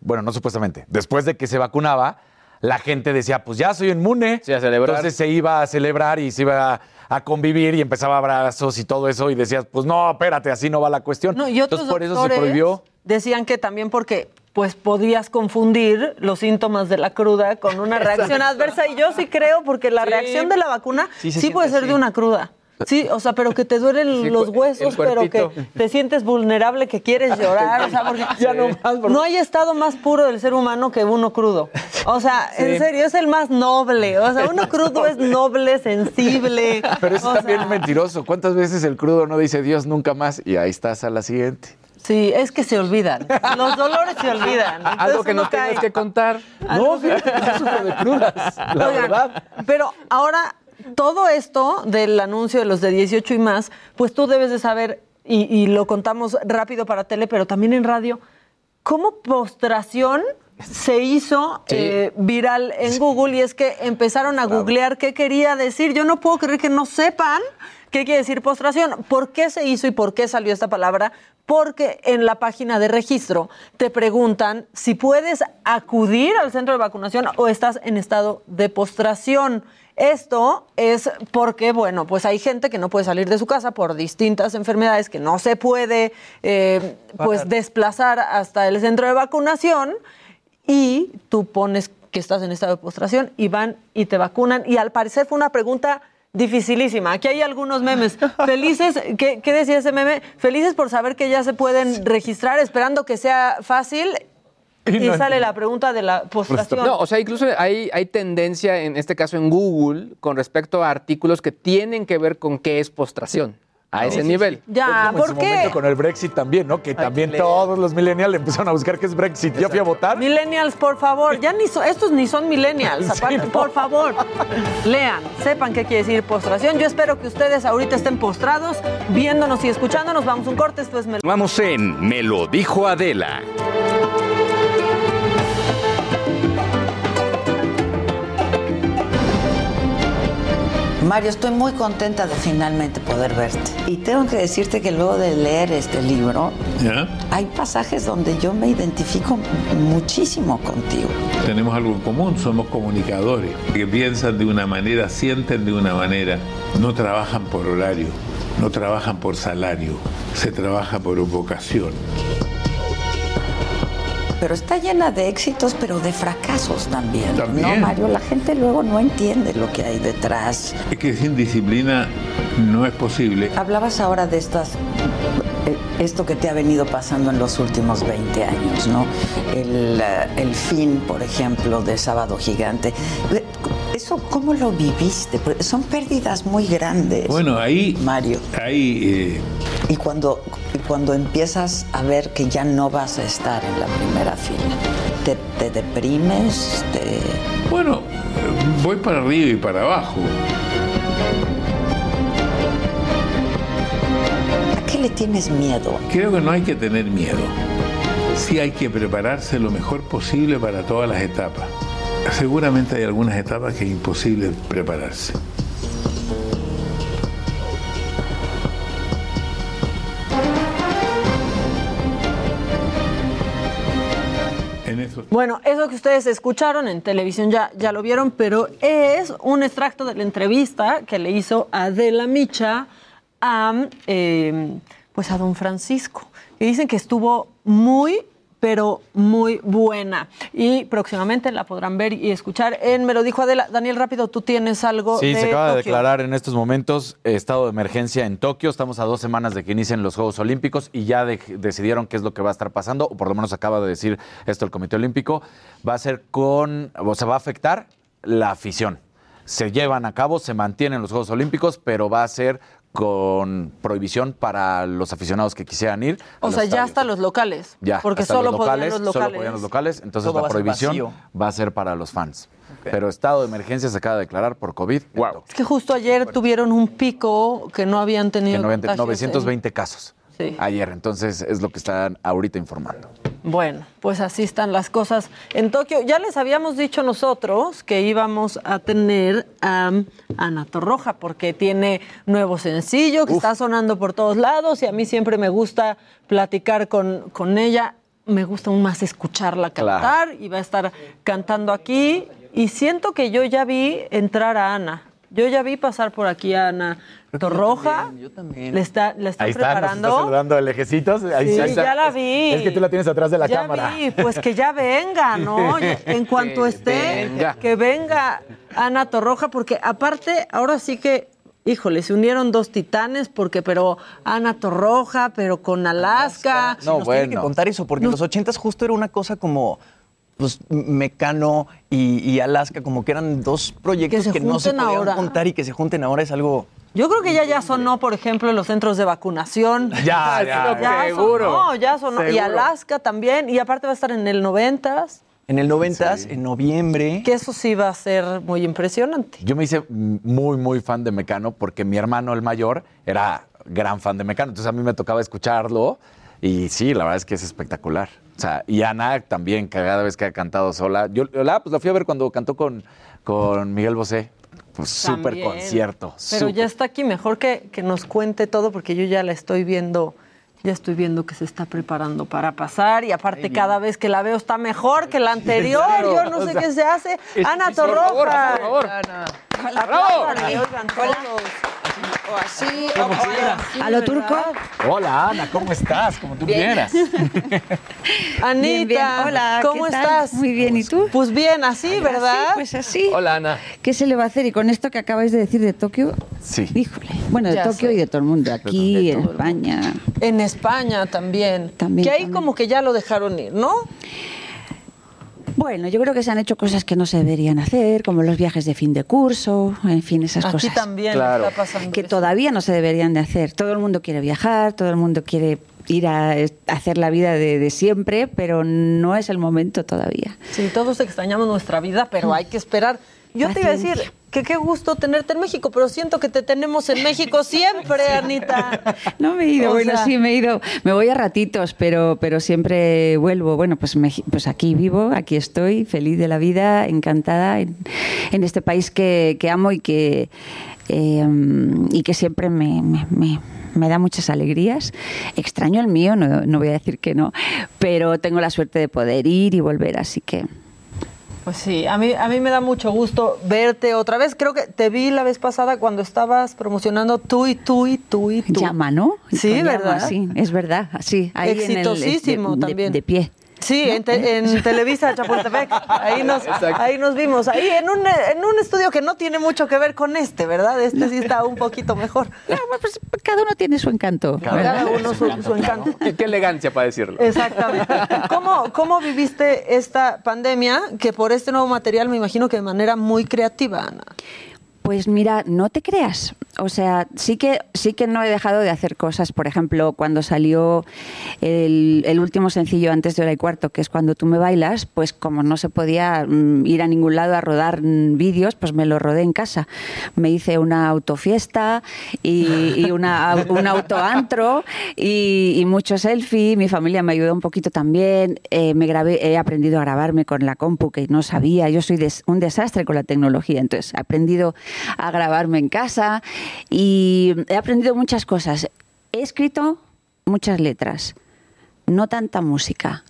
bueno, no supuestamente, después de que se vacunaba, la gente decía, pues ya soy inmune. Entonces se iba a celebrar y se iba a, a convivir y empezaba abrazos y todo eso y decías, pues no, espérate, así no va la cuestión. No, y otros Entonces por eso se prohibió. Decían que también porque pues podías confundir los síntomas de la cruda con una reacción adversa. Y yo sí creo, porque la Sí. reacción de la vacuna Sí sí, se puede ser de una cruda. Sí, o sea, pero que te duelen Sí, los huesos, pero que te sientes vulnerable, que quieres llorar. O sea, porque Ya no más, no hay estado más puro del ser humano que uno crudo. O sea, Sí. en serio, es el más noble. O sea, uno crudo es noble, sensible. Pero es también sea, mentiroso. ¿Cuántas veces el crudo no dice Dios nunca más? Y ahí estás a la siguiente. Sí, es que se olvidan. Los dolores se olvidan. Algo que no tengas que contar. No, fíjate, yo sufro de crudas, la Oigan, verdad. Pero ahora, todo esto del anuncio de los de 18 y más, pues tú debes de saber, y, y lo contamos rápido para tele, pero también en radio, cómo postración se hizo Sí. eh, viral en Google y es que empezaron a googlear qué quería decir. Yo no puedo creer que no sepan qué quiere decir postración. ¿Por qué se hizo y por qué salió esta palabra? Porque en la página de registro te preguntan si puedes acudir al centro de vacunación o estás en estado de postración. Esto es porque, bueno, pues hay gente que no puede salir de su casa por distintas enfermedades, que no se puede, eh, pues, desplazar hasta el centro de vacunación y tú pones que estás en estado de postración y van y te vacunan. Y al parecer fue una pregunta dificilísima. Aquí hay algunos memes. Felices, ¿qué, qué decía ese meme? Felices por saber que ya se pueden registrar, esperando que sea fácil. Y Y no- sale la pregunta de la postración. No, o sea, incluso hay, hay tendencia, en este caso en Google, con respecto a artículos que tienen que ver con qué es postración. A ese nivel. Ya, Como en ¿por su qué? momento con el Brexit también, ¿no? Que también todos los millennials empezaron a buscar qué es Brexit. Yo fui a votar. Millennials, por favor, ya ni so- estos ni son millennials, aparte, por favor, lean, sepan qué quiere decir postración. Yo espero que ustedes ahorita estén postrados, viéndonos y escuchándonos. Vamos un corte, esto es Mel- Vamos en Me lo dijo Adela. Mario, estoy muy contenta de finalmente poder verte. Y tengo que decirte que luego de leer este libro, hay pasajes donde yo me identifico muchísimo contigo. Tenemos algo en común, somos comunicadores, que piensan de una manera, sienten de una manera, no trabajan por horario, no trabajan por salario, se trabaja por vocación. Pero está llena de éxitos, pero de fracasos también. También. No, Mario, la gente luego no entiende lo que hay detrás. Es que sin disciplina no es posible. Hablabas ahora de estas eh, esto que te ha venido pasando en los últimos 20 años, ¿no? El, eh, el fin, por ejemplo, de Sábado Gigante. Eh, ¿Eso cómo lo viviste? Son pérdidas muy grandes. Bueno, ahí, Mario. ahí eh, Y cuando, y cuando empiezas a ver que ya no vas a estar en la primera fila, ¿te, te deprimes? Te... bueno, voy para arriba y para abajo. ¿A qué le tienes miedo? Creo que no hay que tener miedo. Sí hay que prepararse lo mejor posible para todas las etapas. Seguramente hay algunas etapas que es imposible prepararse. Bueno, eso que ustedes escucharon en televisión ya, ya lo vieron, pero es un extracto de la entrevista que le hizo Adela Micha a, eh, pues a don Francisco. Y dicen que estuvo muy, pero muy buena. Y próximamente la podrán ver y escuchar en Me lo dijo Adela. Daniel, rápido, tú tienes algo Sí, de se acaba de declarar en estos momentos eh, estado de emergencia en Tokio. Estamos a dos semanas de que inicien los Juegos Olímpicos y ya de- decidieron qué es lo que va a estar pasando, o por lo menos acaba de decir esto el Comité Olímpico. Va a ser con, o sea, va a afectar la afición. Se llevan a cabo, se mantienen los Juegos Olímpicos, pero va a ser con prohibición para los aficionados que quisieran ir. O los sea, ya hasta los locales. Ya, porque hasta solo los podían locales, los solo locales. podían los locales, entonces Todo la prohibición vacío. va a ser para los fans. Pero estado de emergencia se acaba de declarar por COVID. Wow. Es que justo ayer tuvieron un pico que no habían tenido. Que 90 contagios en- 920 casos Sí. ayer, entonces es lo que están ahorita informando. Bueno, pues así están las cosas en Tokio. Ya les habíamos dicho nosotros que íbamos a tener a Ana Torroja porque tiene nuevo sencillo que está sonando por todos lados y a mí siempre me gusta platicar con, con ella. Me gusta aún más escucharla cantar y va a estar cantando aquí. Y siento que yo ya vi entrar a Ana. Yo ya vi pasar por aquí a Ana Torroja. Yo también. Le está, le está Ahí está, nos está preparando. saludando el ejecitos. Ahí Sí, está. ya la vi. Es que tú la tienes atrás de la ya cámara. vi, pues que ya venga, ¿no? En cuanto Que esté, venga. que venga Ana Torroja, porque aparte, ahora sí que, híjole, se unieron dos titanes, porque, pero Ana Torroja, pero con Alaska. Sí, nos tiene que contar eso, porque en los ochentas justo era una cosa como pues Mecano y, y Alaska, como que eran dos proyectos Que no se podían ahora. juntar y que se junten ahora es algo... Yo creo que ya ya sonó, por ejemplo, en los centros de vacunación. Ya, ya, seguro. Sonó, ya sonó. Y. Alaska también. Y aparte va a estar en el noventas. En el noventas, en noviembre. Que eso sí va a ser muy impresionante. Yo me hice muy, muy fan de Mecano porque mi hermano, el mayor, era gran fan de Mecano. Entonces a mí me tocaba escucharlo y sí, la verdad es que es espectacular. O sea, y Ana también, cada vez que ha cantado sola. Yo la, pues, la fui a ver cuando cantó con, con Miguel Bosé. Pues súper concierto. Pero ya está aquí, mejor que, que nos cuente todo, porque yo ya la estoy viendo, ya estoy viendo que se está preparando para pasar, y aparte cada vez que la veo está mejor que la anterior, Claro, yo no o sé sea, qué se hace. es- Ana por favor, Torroja. por favor. Oigan, todos. O así, o- quieras. a lo turco. Hola, Ana, ¿cómo estás? Como tú Bien. quieras. Anita, Bien, bien. Hola, ¿cómo ¿qué tal? estás? Muy bien, ¿y tú? Pues bien, así, ¿verdad? Sí, pues así. Hola, Ana. ¿Qué se le va a hacer? Y con esto que acabáis de decir de Tokio, Sí. híjole. Bueno, de Ya Tokio sé. y de todo el mundo. Aquí, en España. En España también. También, que ahí también. como que ya lo dejaron ir, ¿no? Bueno, yo creo que se han hecho cosas que no se deberían hacer, como los viajes de fin de curso, en fin, esas Aquí cosas. también Claro. está pasando Que todavía no se deberían de hacer. Todo el mundo quiere viajar, todo el mundo quiere ir a eh, hacer la vida de, de siempre, pero no es el momento todavía. Sí, todos extrañamos nuestra vida, pero hay que esperar. Yo te iba a decir. Que qué gusto tenerte en México, pero siento que te tenemos en México siempre, Anita. No me he ido, O bueno, sea- sí me he ido. Me voy a ratitos, pero, pero siempre vuelvo. Bueno, pues, Meji- pues aquí vivo, aquí estoy, feliz de la vida, encantada en, en este país que, que amo y que, eh, y que siempre me, me- me- me da muchas alegrías. Extraño el mío, no, no voy a decir que no, pero tengo la suerte de poder ir y volver, así que... Pues sí, a mí, a mí me da mucho gusto verte otra vez. Creo que te vi la vez pasada cuando estabas promocionando tú y tú y tú y tú. Llama, ¿no? Sí, Con llama, ¿verdad? Sí, es verdad, sí. ahí en el- Exitosísimo de- también. de pie. Sí, en, te- en Televisa Chapultepec. Ahí nos, ahí nos vimos. Ahí en un, en un estudio que no tiene mucho que ver con este, ¿verdad? Este sí está un poquito mejor. pues, cada uno tiene su encanto. Cada uno su, su encanto. Qué, qué elegancia para decirlo. Exactamente. ¿Cómo, ¿Cómo viviste esta pandemia? Que por este nuevo material me imagino que de manera muy creativa, Ana. Pues mira, no te creas. O sea, sí que, sí que no he dejado de hacer cosas. Por ejemplo, cuando salió el, último sencillo antes de hora y cuarto, que es cuando tú me bailas, pues como no se podía mm, ir a ningún lado a rodar mm, vídeos, pues me lo rodé en casa. Me hice una autofiesta y, y una, un autoantro y, y mucho selfie. Mi familia me ayudó un poquito también. Eh, me grabé, he aprendido a grabarme con la compu que no sabía. Yo soy des- un desastre con la tecnología, entonces he aprendido a grabarme en casa y he aprendido muchas cosas. He escrito muchas letras, no tanta música,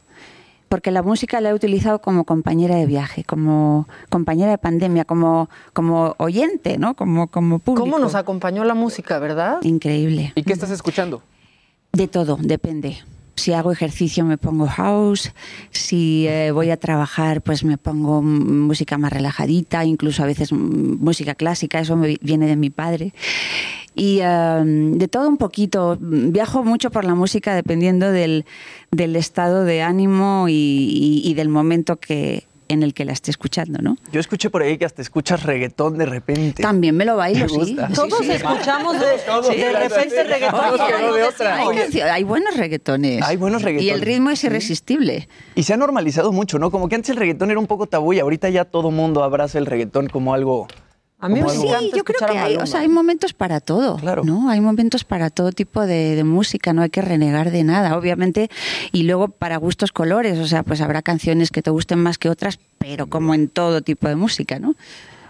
porque la música la he utilizado como compañera de viaje, como compañera de pandemia, como, como oyente, ¿no? Como, como público. ¿Cómo nos acompañó la música, verdad? Increíble. ¿Y qué estás escuchando? De todo, depende. Si hago ejercicio me pongo house, si eh, voy a trabajar pues me pongo música más relajadita, incluso a veces música clásica, eso me vi- viene de mi padre. Y eh, de todo un poquito, viajo mucho por la música dependiendo del, del estado de ánimo y del momento que, en el que la esté escuchando, ¿no? Yo escuché por ahí que hasta escuchas reggaetón de repente. También me lo bailo, Me sí. gusta. Sí, Todos sí. escuchamos de, Todos, de repente sí. reggaetón. Todos y quedó no de otra. Hay, hay buenos reggaetones. Hay buenos Y reggaetones. el ritmo es irresistible. Y se ha normalizado mucho, ¿no? Como que antes el reggaetón era un poco tabú y ahorita ya todo mundo abraza el reggaetón como algo... A mí Sí, yo creo que hay, o sea, hay momentos para todo, ¿no? Hay momentos para todo tipo de, de música, no hay que renegar de nada, obviamente, y luego para gustos colores, o sea, pues habrá canciones que te gusten más que otras, pero como en todo tipo de música, ¿no?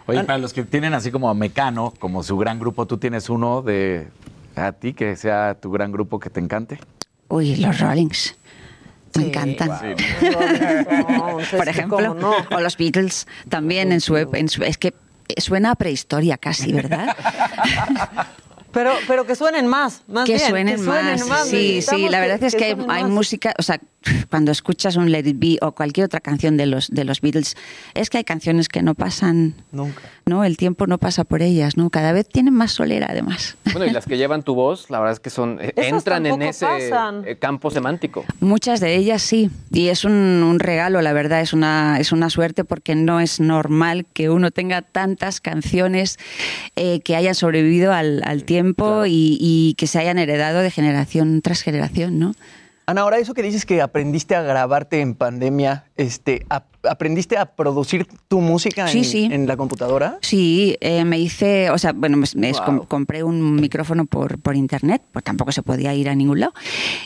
Oye, para los que tienen así como a Mecano, como su gran grupo, ¿tú tienes uno de a ti que sea tu gran grupo que te encante? Uy, los Rollings. Me encantan. Por ejemplo, o los Beatles también en su, en su- es que suena a prehistoria casi, ¿verdad? Pero, pero que suenen más, más que bien, suenen que suenen más. más. Sí, sí, la verdad es que, hay, hay música, o sea, cuando escuchas un Let It Be o cualquier otra canción de los, de los Beatles, es que hay canciones que no pasan, Nunca. ¿no? El tiempo no pasa por ellas, ¿no? Cada vez tienen más solera, además. Bueno, y las que llevan tu voz, la verdad es que son eh, Esas entran en ese pasan. eh, campo semántico. Muchas de ellas sí, y es un, un regalo, la verdad, es una, es una suerte porque no es normal que uno tenga tantas canciones eh, que hayan sobrevivido al, al tiempo y, y que se hayan heredado de generación tras generación, ¿no? Ana, ahora eso que dices que aprendiste a grabarte en pandemia, este, ¿aprendiste a producir tu música Sí, en, sí. en la computadora? Sí, eh, me hice, o sea, bueno, me, me Wow. com- compré un micrófono por, por internet, pues tampoco se podía ir a ningún lado.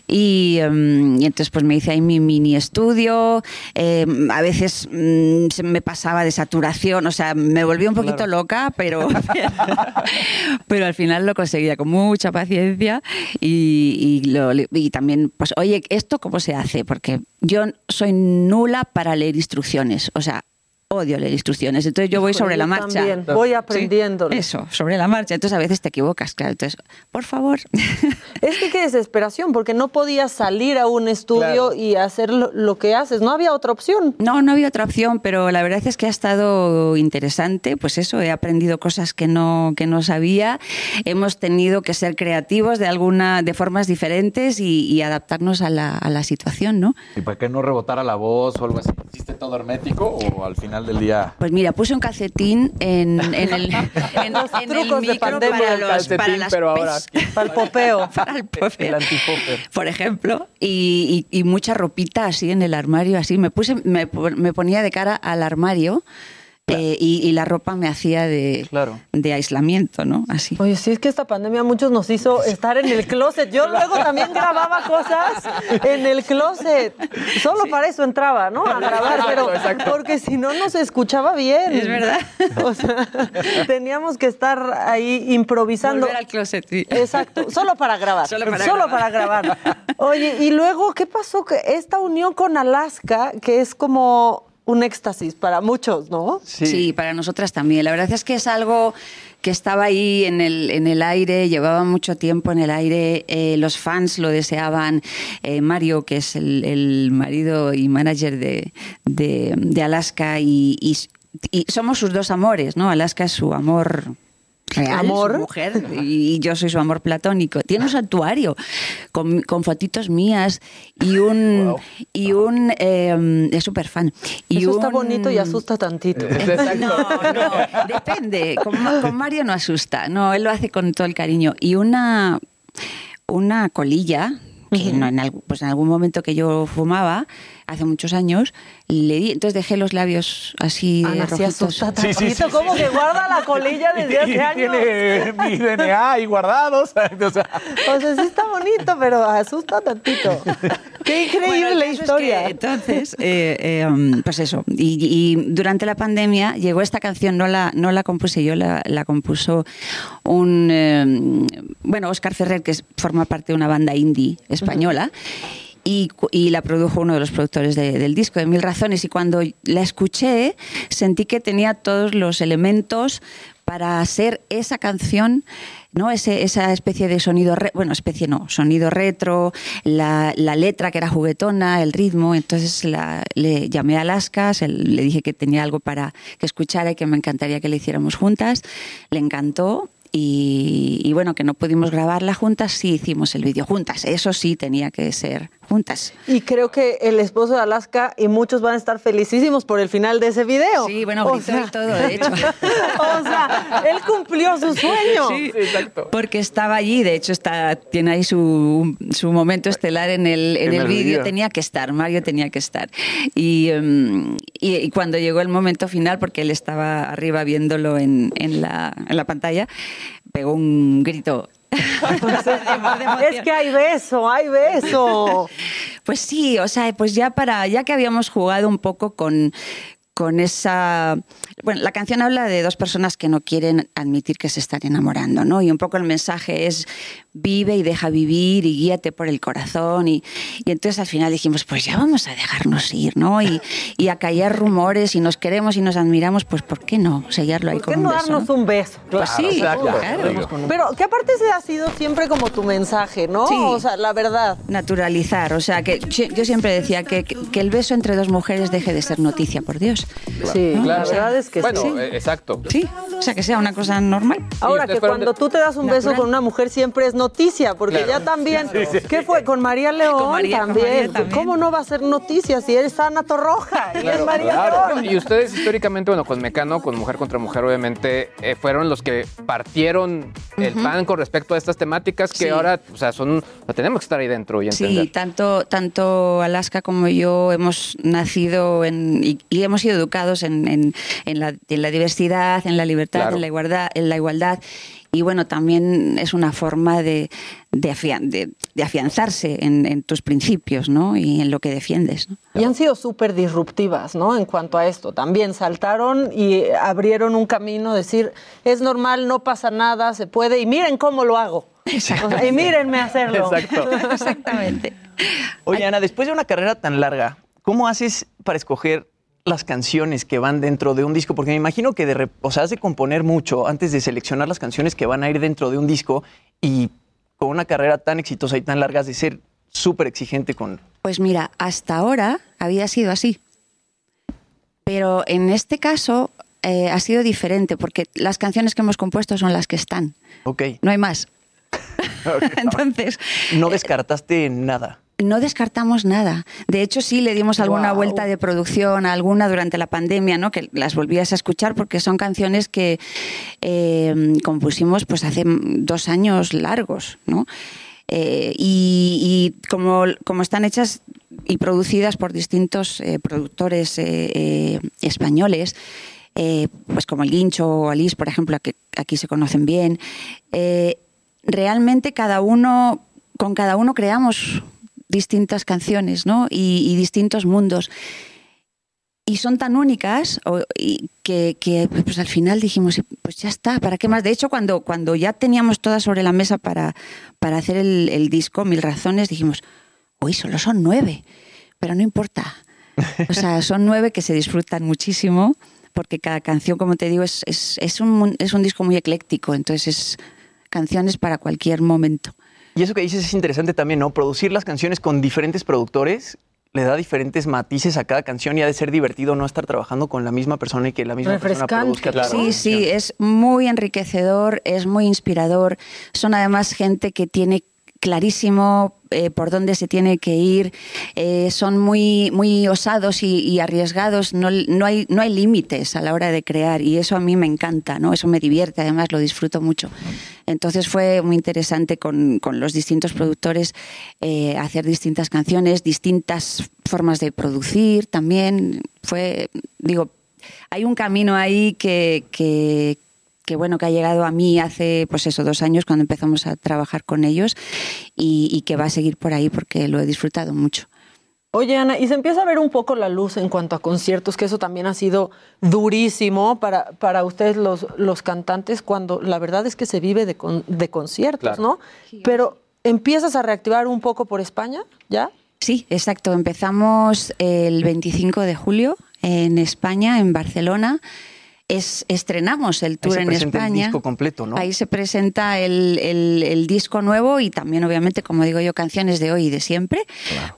Y, em, y entonces pues me hice ahí mi mini estudio, em, a veces mm, se me pasaba de saturación, o sea, me volví un poquito Claro. loca, pero, pero al final lo conseguía con mucha paciencia y, y lo- y también, pues, oye, ¿esto cómo se hace? Porque yo soy nula para leer instrucciones, o sea, odio leer instrucciones, entonces yo voy sobre la marcha. también, voy Sí, aprendiéndolo. Eso, sobre la marcha, entonces a veces te equivocas, claro, entonces, por favor. Es que qué desesperación, porque no podías salir a un estudio y hacer lo, lo que haces. No había otra opción. No, no había otra opción, pero la verdad es que ha estado interesante. Pues eso, he aprendido cosas que no, que no sabía. Hemos tenido que ser creativos de alguna, de formas diferentes y, y adaptarnos a la, a la situación, ¿no? ¿Y para qué no rebotara la voz o algo así? ¿Hiciste todo hermético o al final del día? Pues mira, puse un calcetín en, en el, en, Los en el trucos de micro pandemia para, los, calcetín, para las pero ahora Para el popeo. para el popeo. El por ejemplo, y, y- y mucha ropita así en el armario, así. Me puse, me, me ponía de cara al armario eh, y, y la ropa me hacía de, de aislamiento, ¿no? Así. Oye, sí, es que esta pandemia a muchos nos hizo estar en el closet. Yo luego también grababa cosas en el closet. Solo para eso entraba, ¿no? A grabar, pero porque si no, no se escuchaba bien. Es verdad. O sea, teníamos que estar ahí improvisando. Volver al closet, sí. Exacto, solo para grabar. Solo para para grabar. Oye, y luego, ¿qué pasó? Que esta unión con Alaska, que es como un éxtasis para muchos, ¿no? Sí. para nosotras también. La verdad es que es algo que estaba ahí en el, en el aire, llevaba mucho tiempo en el aire, eh, los fans lo deseaban, Eh, Mario, que es el, el marido y manager de, de, de Alaska, y, y- y somos sus dos amores, ¿no? Alaska es su amor real, ¿Amor? su mujer, y yo soy su amor platónico. Tiene un santuario con, con fotitos mías y un... Y un eh, es súper fan. Y Eso está un- bonito y asusta tantito. no, no, depende. Con, con Mario no asusta, no, él lo hace con todo el cariño. Y una, una colilla, que no, en, algún, pues en algún momento que yo fumaba, hace muchos años, le di, entonces dejé los labios así Ana, sí rojitos. asusta tantito, como que guarda la colilla desde hace años. Tiene mi DNA ahí guardados. O sea, O sea, sí está bonito, pero asusta tantito. Qué increíble Bueno, la es historia. que, entonces, eh, eh, um, pues eso. Y, y durante la pandemia llegó esta canción, no la, no la compuse yo, la, la compuso un. eh, bueno, Oscar Ferrer, que es- forma parte de una banda indie española. Y la produjo uno de los productores de- del disco, de Mil Razones. Y cuando la escuché, sentí que tenía todos los elementos para ser esa canción, ¿no? Ese, esa especie de sonido, re- bueno, especie no, sonido retro, la, la letra que era juguetona, el ritmo. Entonces la- le llamé a Alaska, se- le dije que tenía algo para que escuchara y que me encantaría que le hiciéramos juntas. Le encantó. Y, y bueno, que no pudimos grabarla juntas, sí hicimos el vídeo juntas. Eso sí tenía que ser juntas. Y creo que el esposo de Alaska y muchos van a estar felicísimos por el final de ese video. Sí, bueno, gritó y todo, de hecho. o sea, él cumplió su sueño. Sí, Porque estaba allí, de hecho está, tiene ahí su, su momento estelar en el, en En el el vídeo. vídeo. Tenía que estar, Mario tenía que estar. Y, em, y, y cuando llegó el momento final, porque él estaba arriba viéndolo en, en, la, en la pantalla, pegó un grito. es que hay beso, hay beso. Pues sí, o sea, pues ya para, ya que habíamos jugado un poco con con esa... Bueno, la canción habla de dos personas que no quieren admitir que se están enamorando, ¿no? Y un poco el mensaje es vive y deja vivir y guíate por el corazón. Y, y entonces al final dijimos, pues ya vamos a dejarnos ir, ¿no? Y, y a callar rumores y nos queremos y nos admiramos, pues ¿por qué no sellarlo ahí ¿Por con qué un no beso? darnos un beso? Pues sí, Claro, claro. Pero que aparte ese ha sido siempre como tu mensaje, ¿no? Sí. O sea, la verdad. Naturalizar, o sea, que yo siempre decía que, que el beso entre dos mujeres deje de ser noticia, por Dios. Sí, ¿No? la O sea, verdad es que bueno, sí. eh, exacto. Sí, o sea, que sea una cosa normal. Ahora que cuando tú te das un beso con una mujer siempre es noticia, porque Claro. ya también, Sí, sí. ¿qué fue? Con María León Con María- con también. María también. ¿Cómo no va a ser noticia si eres Ana Torroja y es María León? Y ustedes históricamente, bueno, con Mecano, con Mujer contra Mujer, obviamente, eh, fueron los que partieron el pan con respecto a estas temáticas que Sí. ahora, o sea, son, o sea, tenemos que estar ahí dentro y entender. Sí, tanto, tanto Alaska como yo hemos nacido en, y, y hemos sido educados en, en- en la, en la diversidad, en la libertad, Claro. en, la igualdad, en la igualdad. Y bueno, también es una forma de, de, afian- de- de afianzarse en, en tus principios ¿no? y en lo que defiendes. ¿no? Y han sido súper disruptivas, ¿no? En cuanto a esto. También saltaron y abrieron un camino, decir, es normal, no pasa nada, se puede, y miren cómo lo hago. Y mírenme hacerlo. Exacto. Exactamente. Oye, Ana, después de una carrera tan larga, ¿cómo haces para escoger las canciones que van dentro de un disco? Porque me imagino que de, o sea, has de componer mucho antes de seleccionar las canciones que van a ir dentro de un disco y con una carrera tan exitosa y tan larga has de ser súper exigente con... Pues mira, hasta ahora había sido así. Pero en este caso eh, ha sido diferente porque las canciones que hemos compuesto son las que están. Ok. No hay más. Entonces, No descartaste nada. No descartamos nada. De hecho, sí le dimos alguna vuelta de producción, a alguna durante la pandemia, ¿no? Que las volvías a escuchar porque son canciones que eh, compusimos pues hace dos años largos, ¿no? Eh, y y como, como están hechas y producidas por distintos eh, productores españoles, pues como el Guincho o Alice, por ejemplo, que aquí se conocen bien, realmente cada uno, con cada uno creamos distintas canciones, ¿no? Y, y distintos mundos. Y son tan únicas o- y que, que, pues al final dijimos, pues ya está, ¿para qué más? De hecho, cuando, cuando ya teníamos todas sobre la mesa para, para hacer el, el disco, Mil Razones, dijimos, uy, solo son nueve, pero no importa. O sea, son nueve que se disfrutan muchísimo, porque cada canción, como te digo, es, es, es un, es un disco muy ecléctico, entonces es canciones para cualquier momento. Y eso que dices es interesante también, ¿no? Producir las canciones con diferentes productores le da diferentes matices a cada canción y ha de ser divertido no estar trabajando con la misma persona y que la misma persona produzca la Sí, sí, es muy enriquecedor, es muy inspirador. Son además gente que tiene clarísimo eh, por dónde se tiene que ir, eh, son muy, muy osados y, arriesgados, no, no hay, no hay límites a la hora de crear y eso a mí me encanta, ¿no? eso me divierte, además lo disfruto mucho. Entonces fue muy interesante con, con los distintos productores eh, hacer distintas canciones, distintas formas de producir también. Fue, digo, hay un camino ahí que, que, que, bueno que ha llegado a mí hace pues eso dos años cuando empezamos a trabajar con ellos y, y que va a seguir por ahí porque lo he disfrutado mucho. Oye, Ana, y se empieza a ver un poco la luz en cuanto a conciertos, que eso también ha sido durísimo para, para ustedes los, los cantantes, cuando la verdad es que se vive de, con- de conciertos, Claro. ¿no? Pero empiezas a reactivar un poco por España, ¿ya? Sí, exacto. Empezamos el 25 de julio en España, en Barcelona. Es, estrenamos el Ahí tour se en presenta el España. disco completo, ¿no? Ahí se presenta el, el- el disco nuevo y también, obviamente, como digo yo, canciones de hoy y de siempre,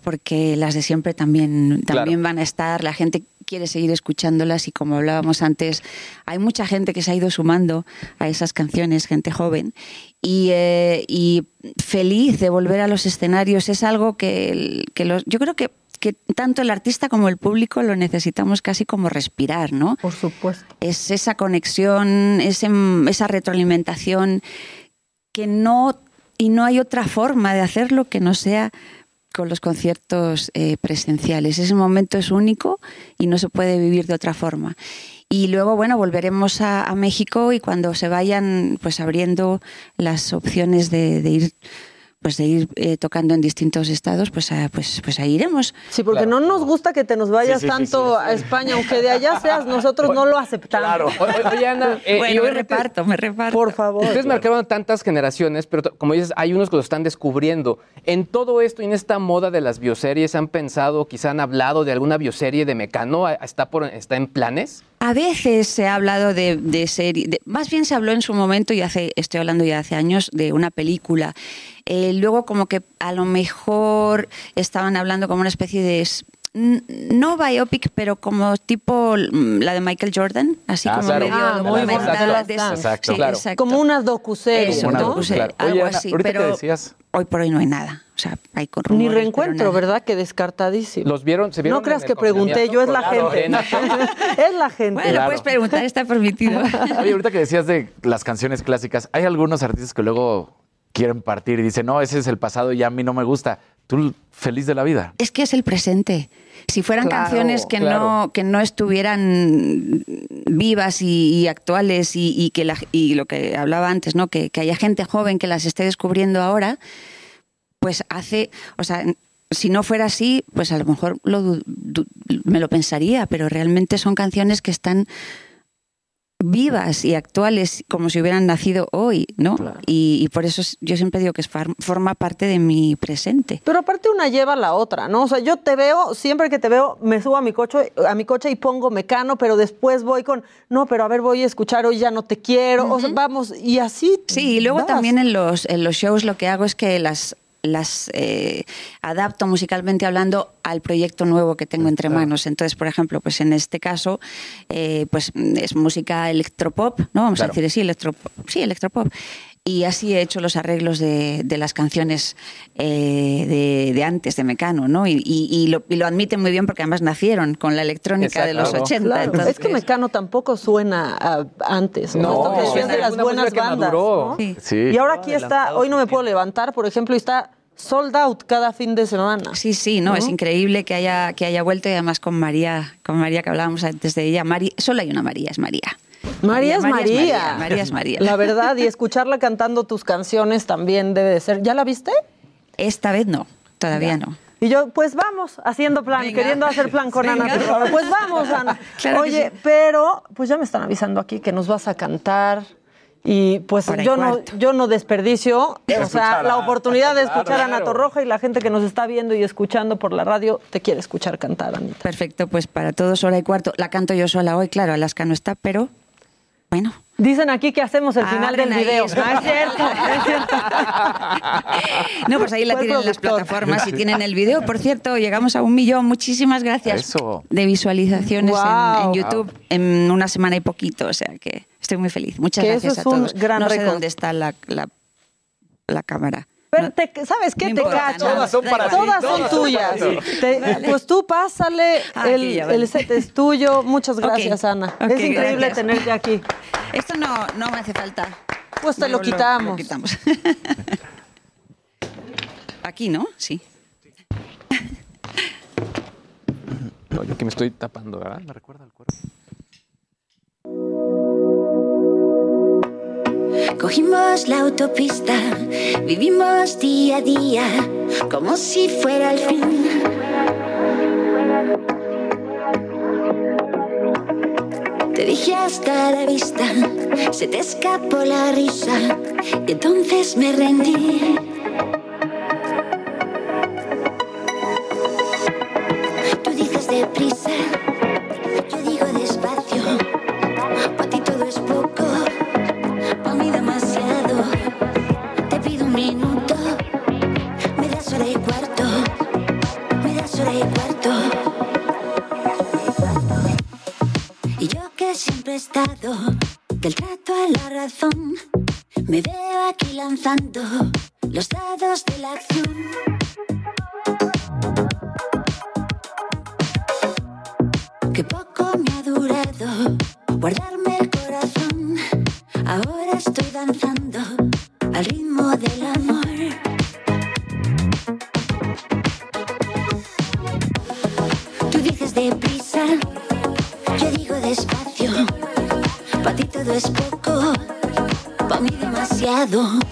porque las de siempre también, también van a estar. La gente quiere seguir escuchándolas y, como hablábamos antes, hay mucha gente que se ha ido sumando a esas canciones, gente joven. Y, eh, y feliz de volver a los escenarios es algo que, que los, yo creo que que tanto el artista como el público lo necesitamos casi como respirar, ¿no? Por supuesto. Es esa conexión, ese- esa retroalimentación que no, y no hay otra forma de hacerlo que no sea con los conciertos eh, presenciales. Ese momento es único y no se puede vivir de otra forma. Y luego, bueno, volveremos a, a México y cuando se vayan pues abriendo las opciones de, de ir pues de ir eh, tocando en distintos estados, pues, a- pues, pues ahí iremos. Sí, porque no nos gusta que te nos vayas Sí, sí, sí, tanto a España, aunque de allá seas, nosotros no lo aceptamos. O- o- Oye, Ana, eh, y Bueno, me reparto, me reparto. Por favor. Ustedes marcaron tantas generaciones, pero como dices, hay unos que lo están descubriendo. En todo esto y en esta moda de las bioseries, ¿han pensado, quizá han hablado de alguna bioserie de Mecano? ¿Está, por, está en planes? A veces se ha hablado de, de serie, de- más bien se habló en su momento, y hace, estoy hablando ya hace años, de una película. Eh, luego como que a lo mejor estaban hablando como una especie de... No biopic, pero como tipo mm, la de Michael Jordan, así Ah, como claro. medio Ah, muy documental de eso. Exacto. Sí, Claro. exacto. Como una docuserie, ¿no? docuserie, docu, claro. algo Oye, Ana, así, que pero decías- hoy por hoy no hay nada. O sea, hay con Ni rumores, pero reencuentro. ¿verdad? Que descartadísimo. ¿Los vieron? ¿Se vieron No creas que pregunté, yo es la Claro, gente. en- es la gente. Bueno, Claro. puedes preguntar, está permitido. Oye, ahorita que decías de las canciones clásicas, hay algunos artistas que luego quieren partir y dicen, no, ese es el pasado y a mí no me gusta. Tú feliz de la vida. Es que es el presente. Si fueran Claro, canciones que claro. no que no estuvieran vivas y, y actuales y, y que la- y lo que hablaba antes, ¿no? Que, que haya gente joven que las esté descubriendo ahora, pues hace, o sea, si no fuera así, pues a lo mejor lo me lo pensaría, pero realmente son canciones que están vivas y actuales como si hubieran nacido hoy, ¿no? Y, y por eso es- yo siempre digo que forma parte de mi presente. Pero aparte una lleva a la otra, ¿no? O sea, yo te veo, siempre que te veo, me subo a mi coche, a mi coche y pongo mecano, pero después voy con, no, pero a ver, voy a escuchar, hoy ya no te quiero. O sea, vamos, y así. Sí, y luego también en los, en los shows lo que hago es que las las eh, adapto musicalmente hablando al proyecto nuevo que tengo entre manos. Entonces, por ejemplo, pues en este caso, eh, pues es música electropop, ¿no? Vamos Claro. a decir sí, electropop. Sí, electropop. Y así he hecho los arreglos de, de las canciones eh, de, de antes, de Mecano, ¿no? Y, y- y lo, y lo admiten muy bien porque además nacieron con la electrónica de los Exacto. 80. Claro, entonces- es que Mecano tampoco suena a- antes. ¿no? No, Esto que decías es de las buenas bandas. Sí. Sí. Y ahora aquí está, hoy no me puedo levantar, por ejemplo, y está sold out cada fin de semana. Sí, sí, no, ¿No? es increíble que haya, que haya vuelto y además con María, con María que hablábamos antes de ella. Mari, solo hay una María, es María. María es María. María, María es María. La verdad, y escucharla cantando tus canciones también debe de ser. ¿Ya la viste? Esta vez no, todavía no. Y yo, pues vamos, haciendo plan, Venga. queriendo hacer plan con Ana. Pues vamos, Ana. Claro Oye, sí. pero pues ya me están avisando aquí que nos vas a cantar. Y pues yo no, yo no desperdicio, o sea, la oportunidad de escuchar a Ana claro. Torroja y la gente que nos está viendo y escuchando por la radio te quiere escuchar cantar, Anita. Perfecto, pues para todos hora y cuarto. La canto yo sola hoy, claro, Alaska no está, pero bueno. Dicen aquí que hacemos el final Abren del video. eso. No es cierto, es cierto. No, pues ahí la tienen en las plataformas y tienen el video. Por cierto, llegamos a un millón. Muchísimas gracias Eso. de visualizaciones en- YouTube en una semana y poquito. O sea que estoy muy feliz. Muchas Que gracias eso es a un todos. gran no sé récord. dónde está la, la, la cámara. Pero te- ¿sabes qué? No te importa, cacho. nada, Todas son para igual. ti, Todas son todas son tuyas. Pues tú pásale, Ah, el, set es tuyo. Muchas gracias, Ana. Es increíble gracias. tenerte aquí. Esto no, no me hace falta. Pues te lo quitamos. Lo quitamos. Aquí, ¿no? Sí. No, yo que me estoy tapando, ¿verdad? Me recuerda al cuerpo. Cogimos la autopista, vivimos día a día, como si fuera el fin. Te dije hasta la vista, se te escapó la risa, y entonces me rendí. Del trato a la razón. Me veo aquí lanzando los dados de la acción. Que poco me ha durado guardarme el corazón. Pa'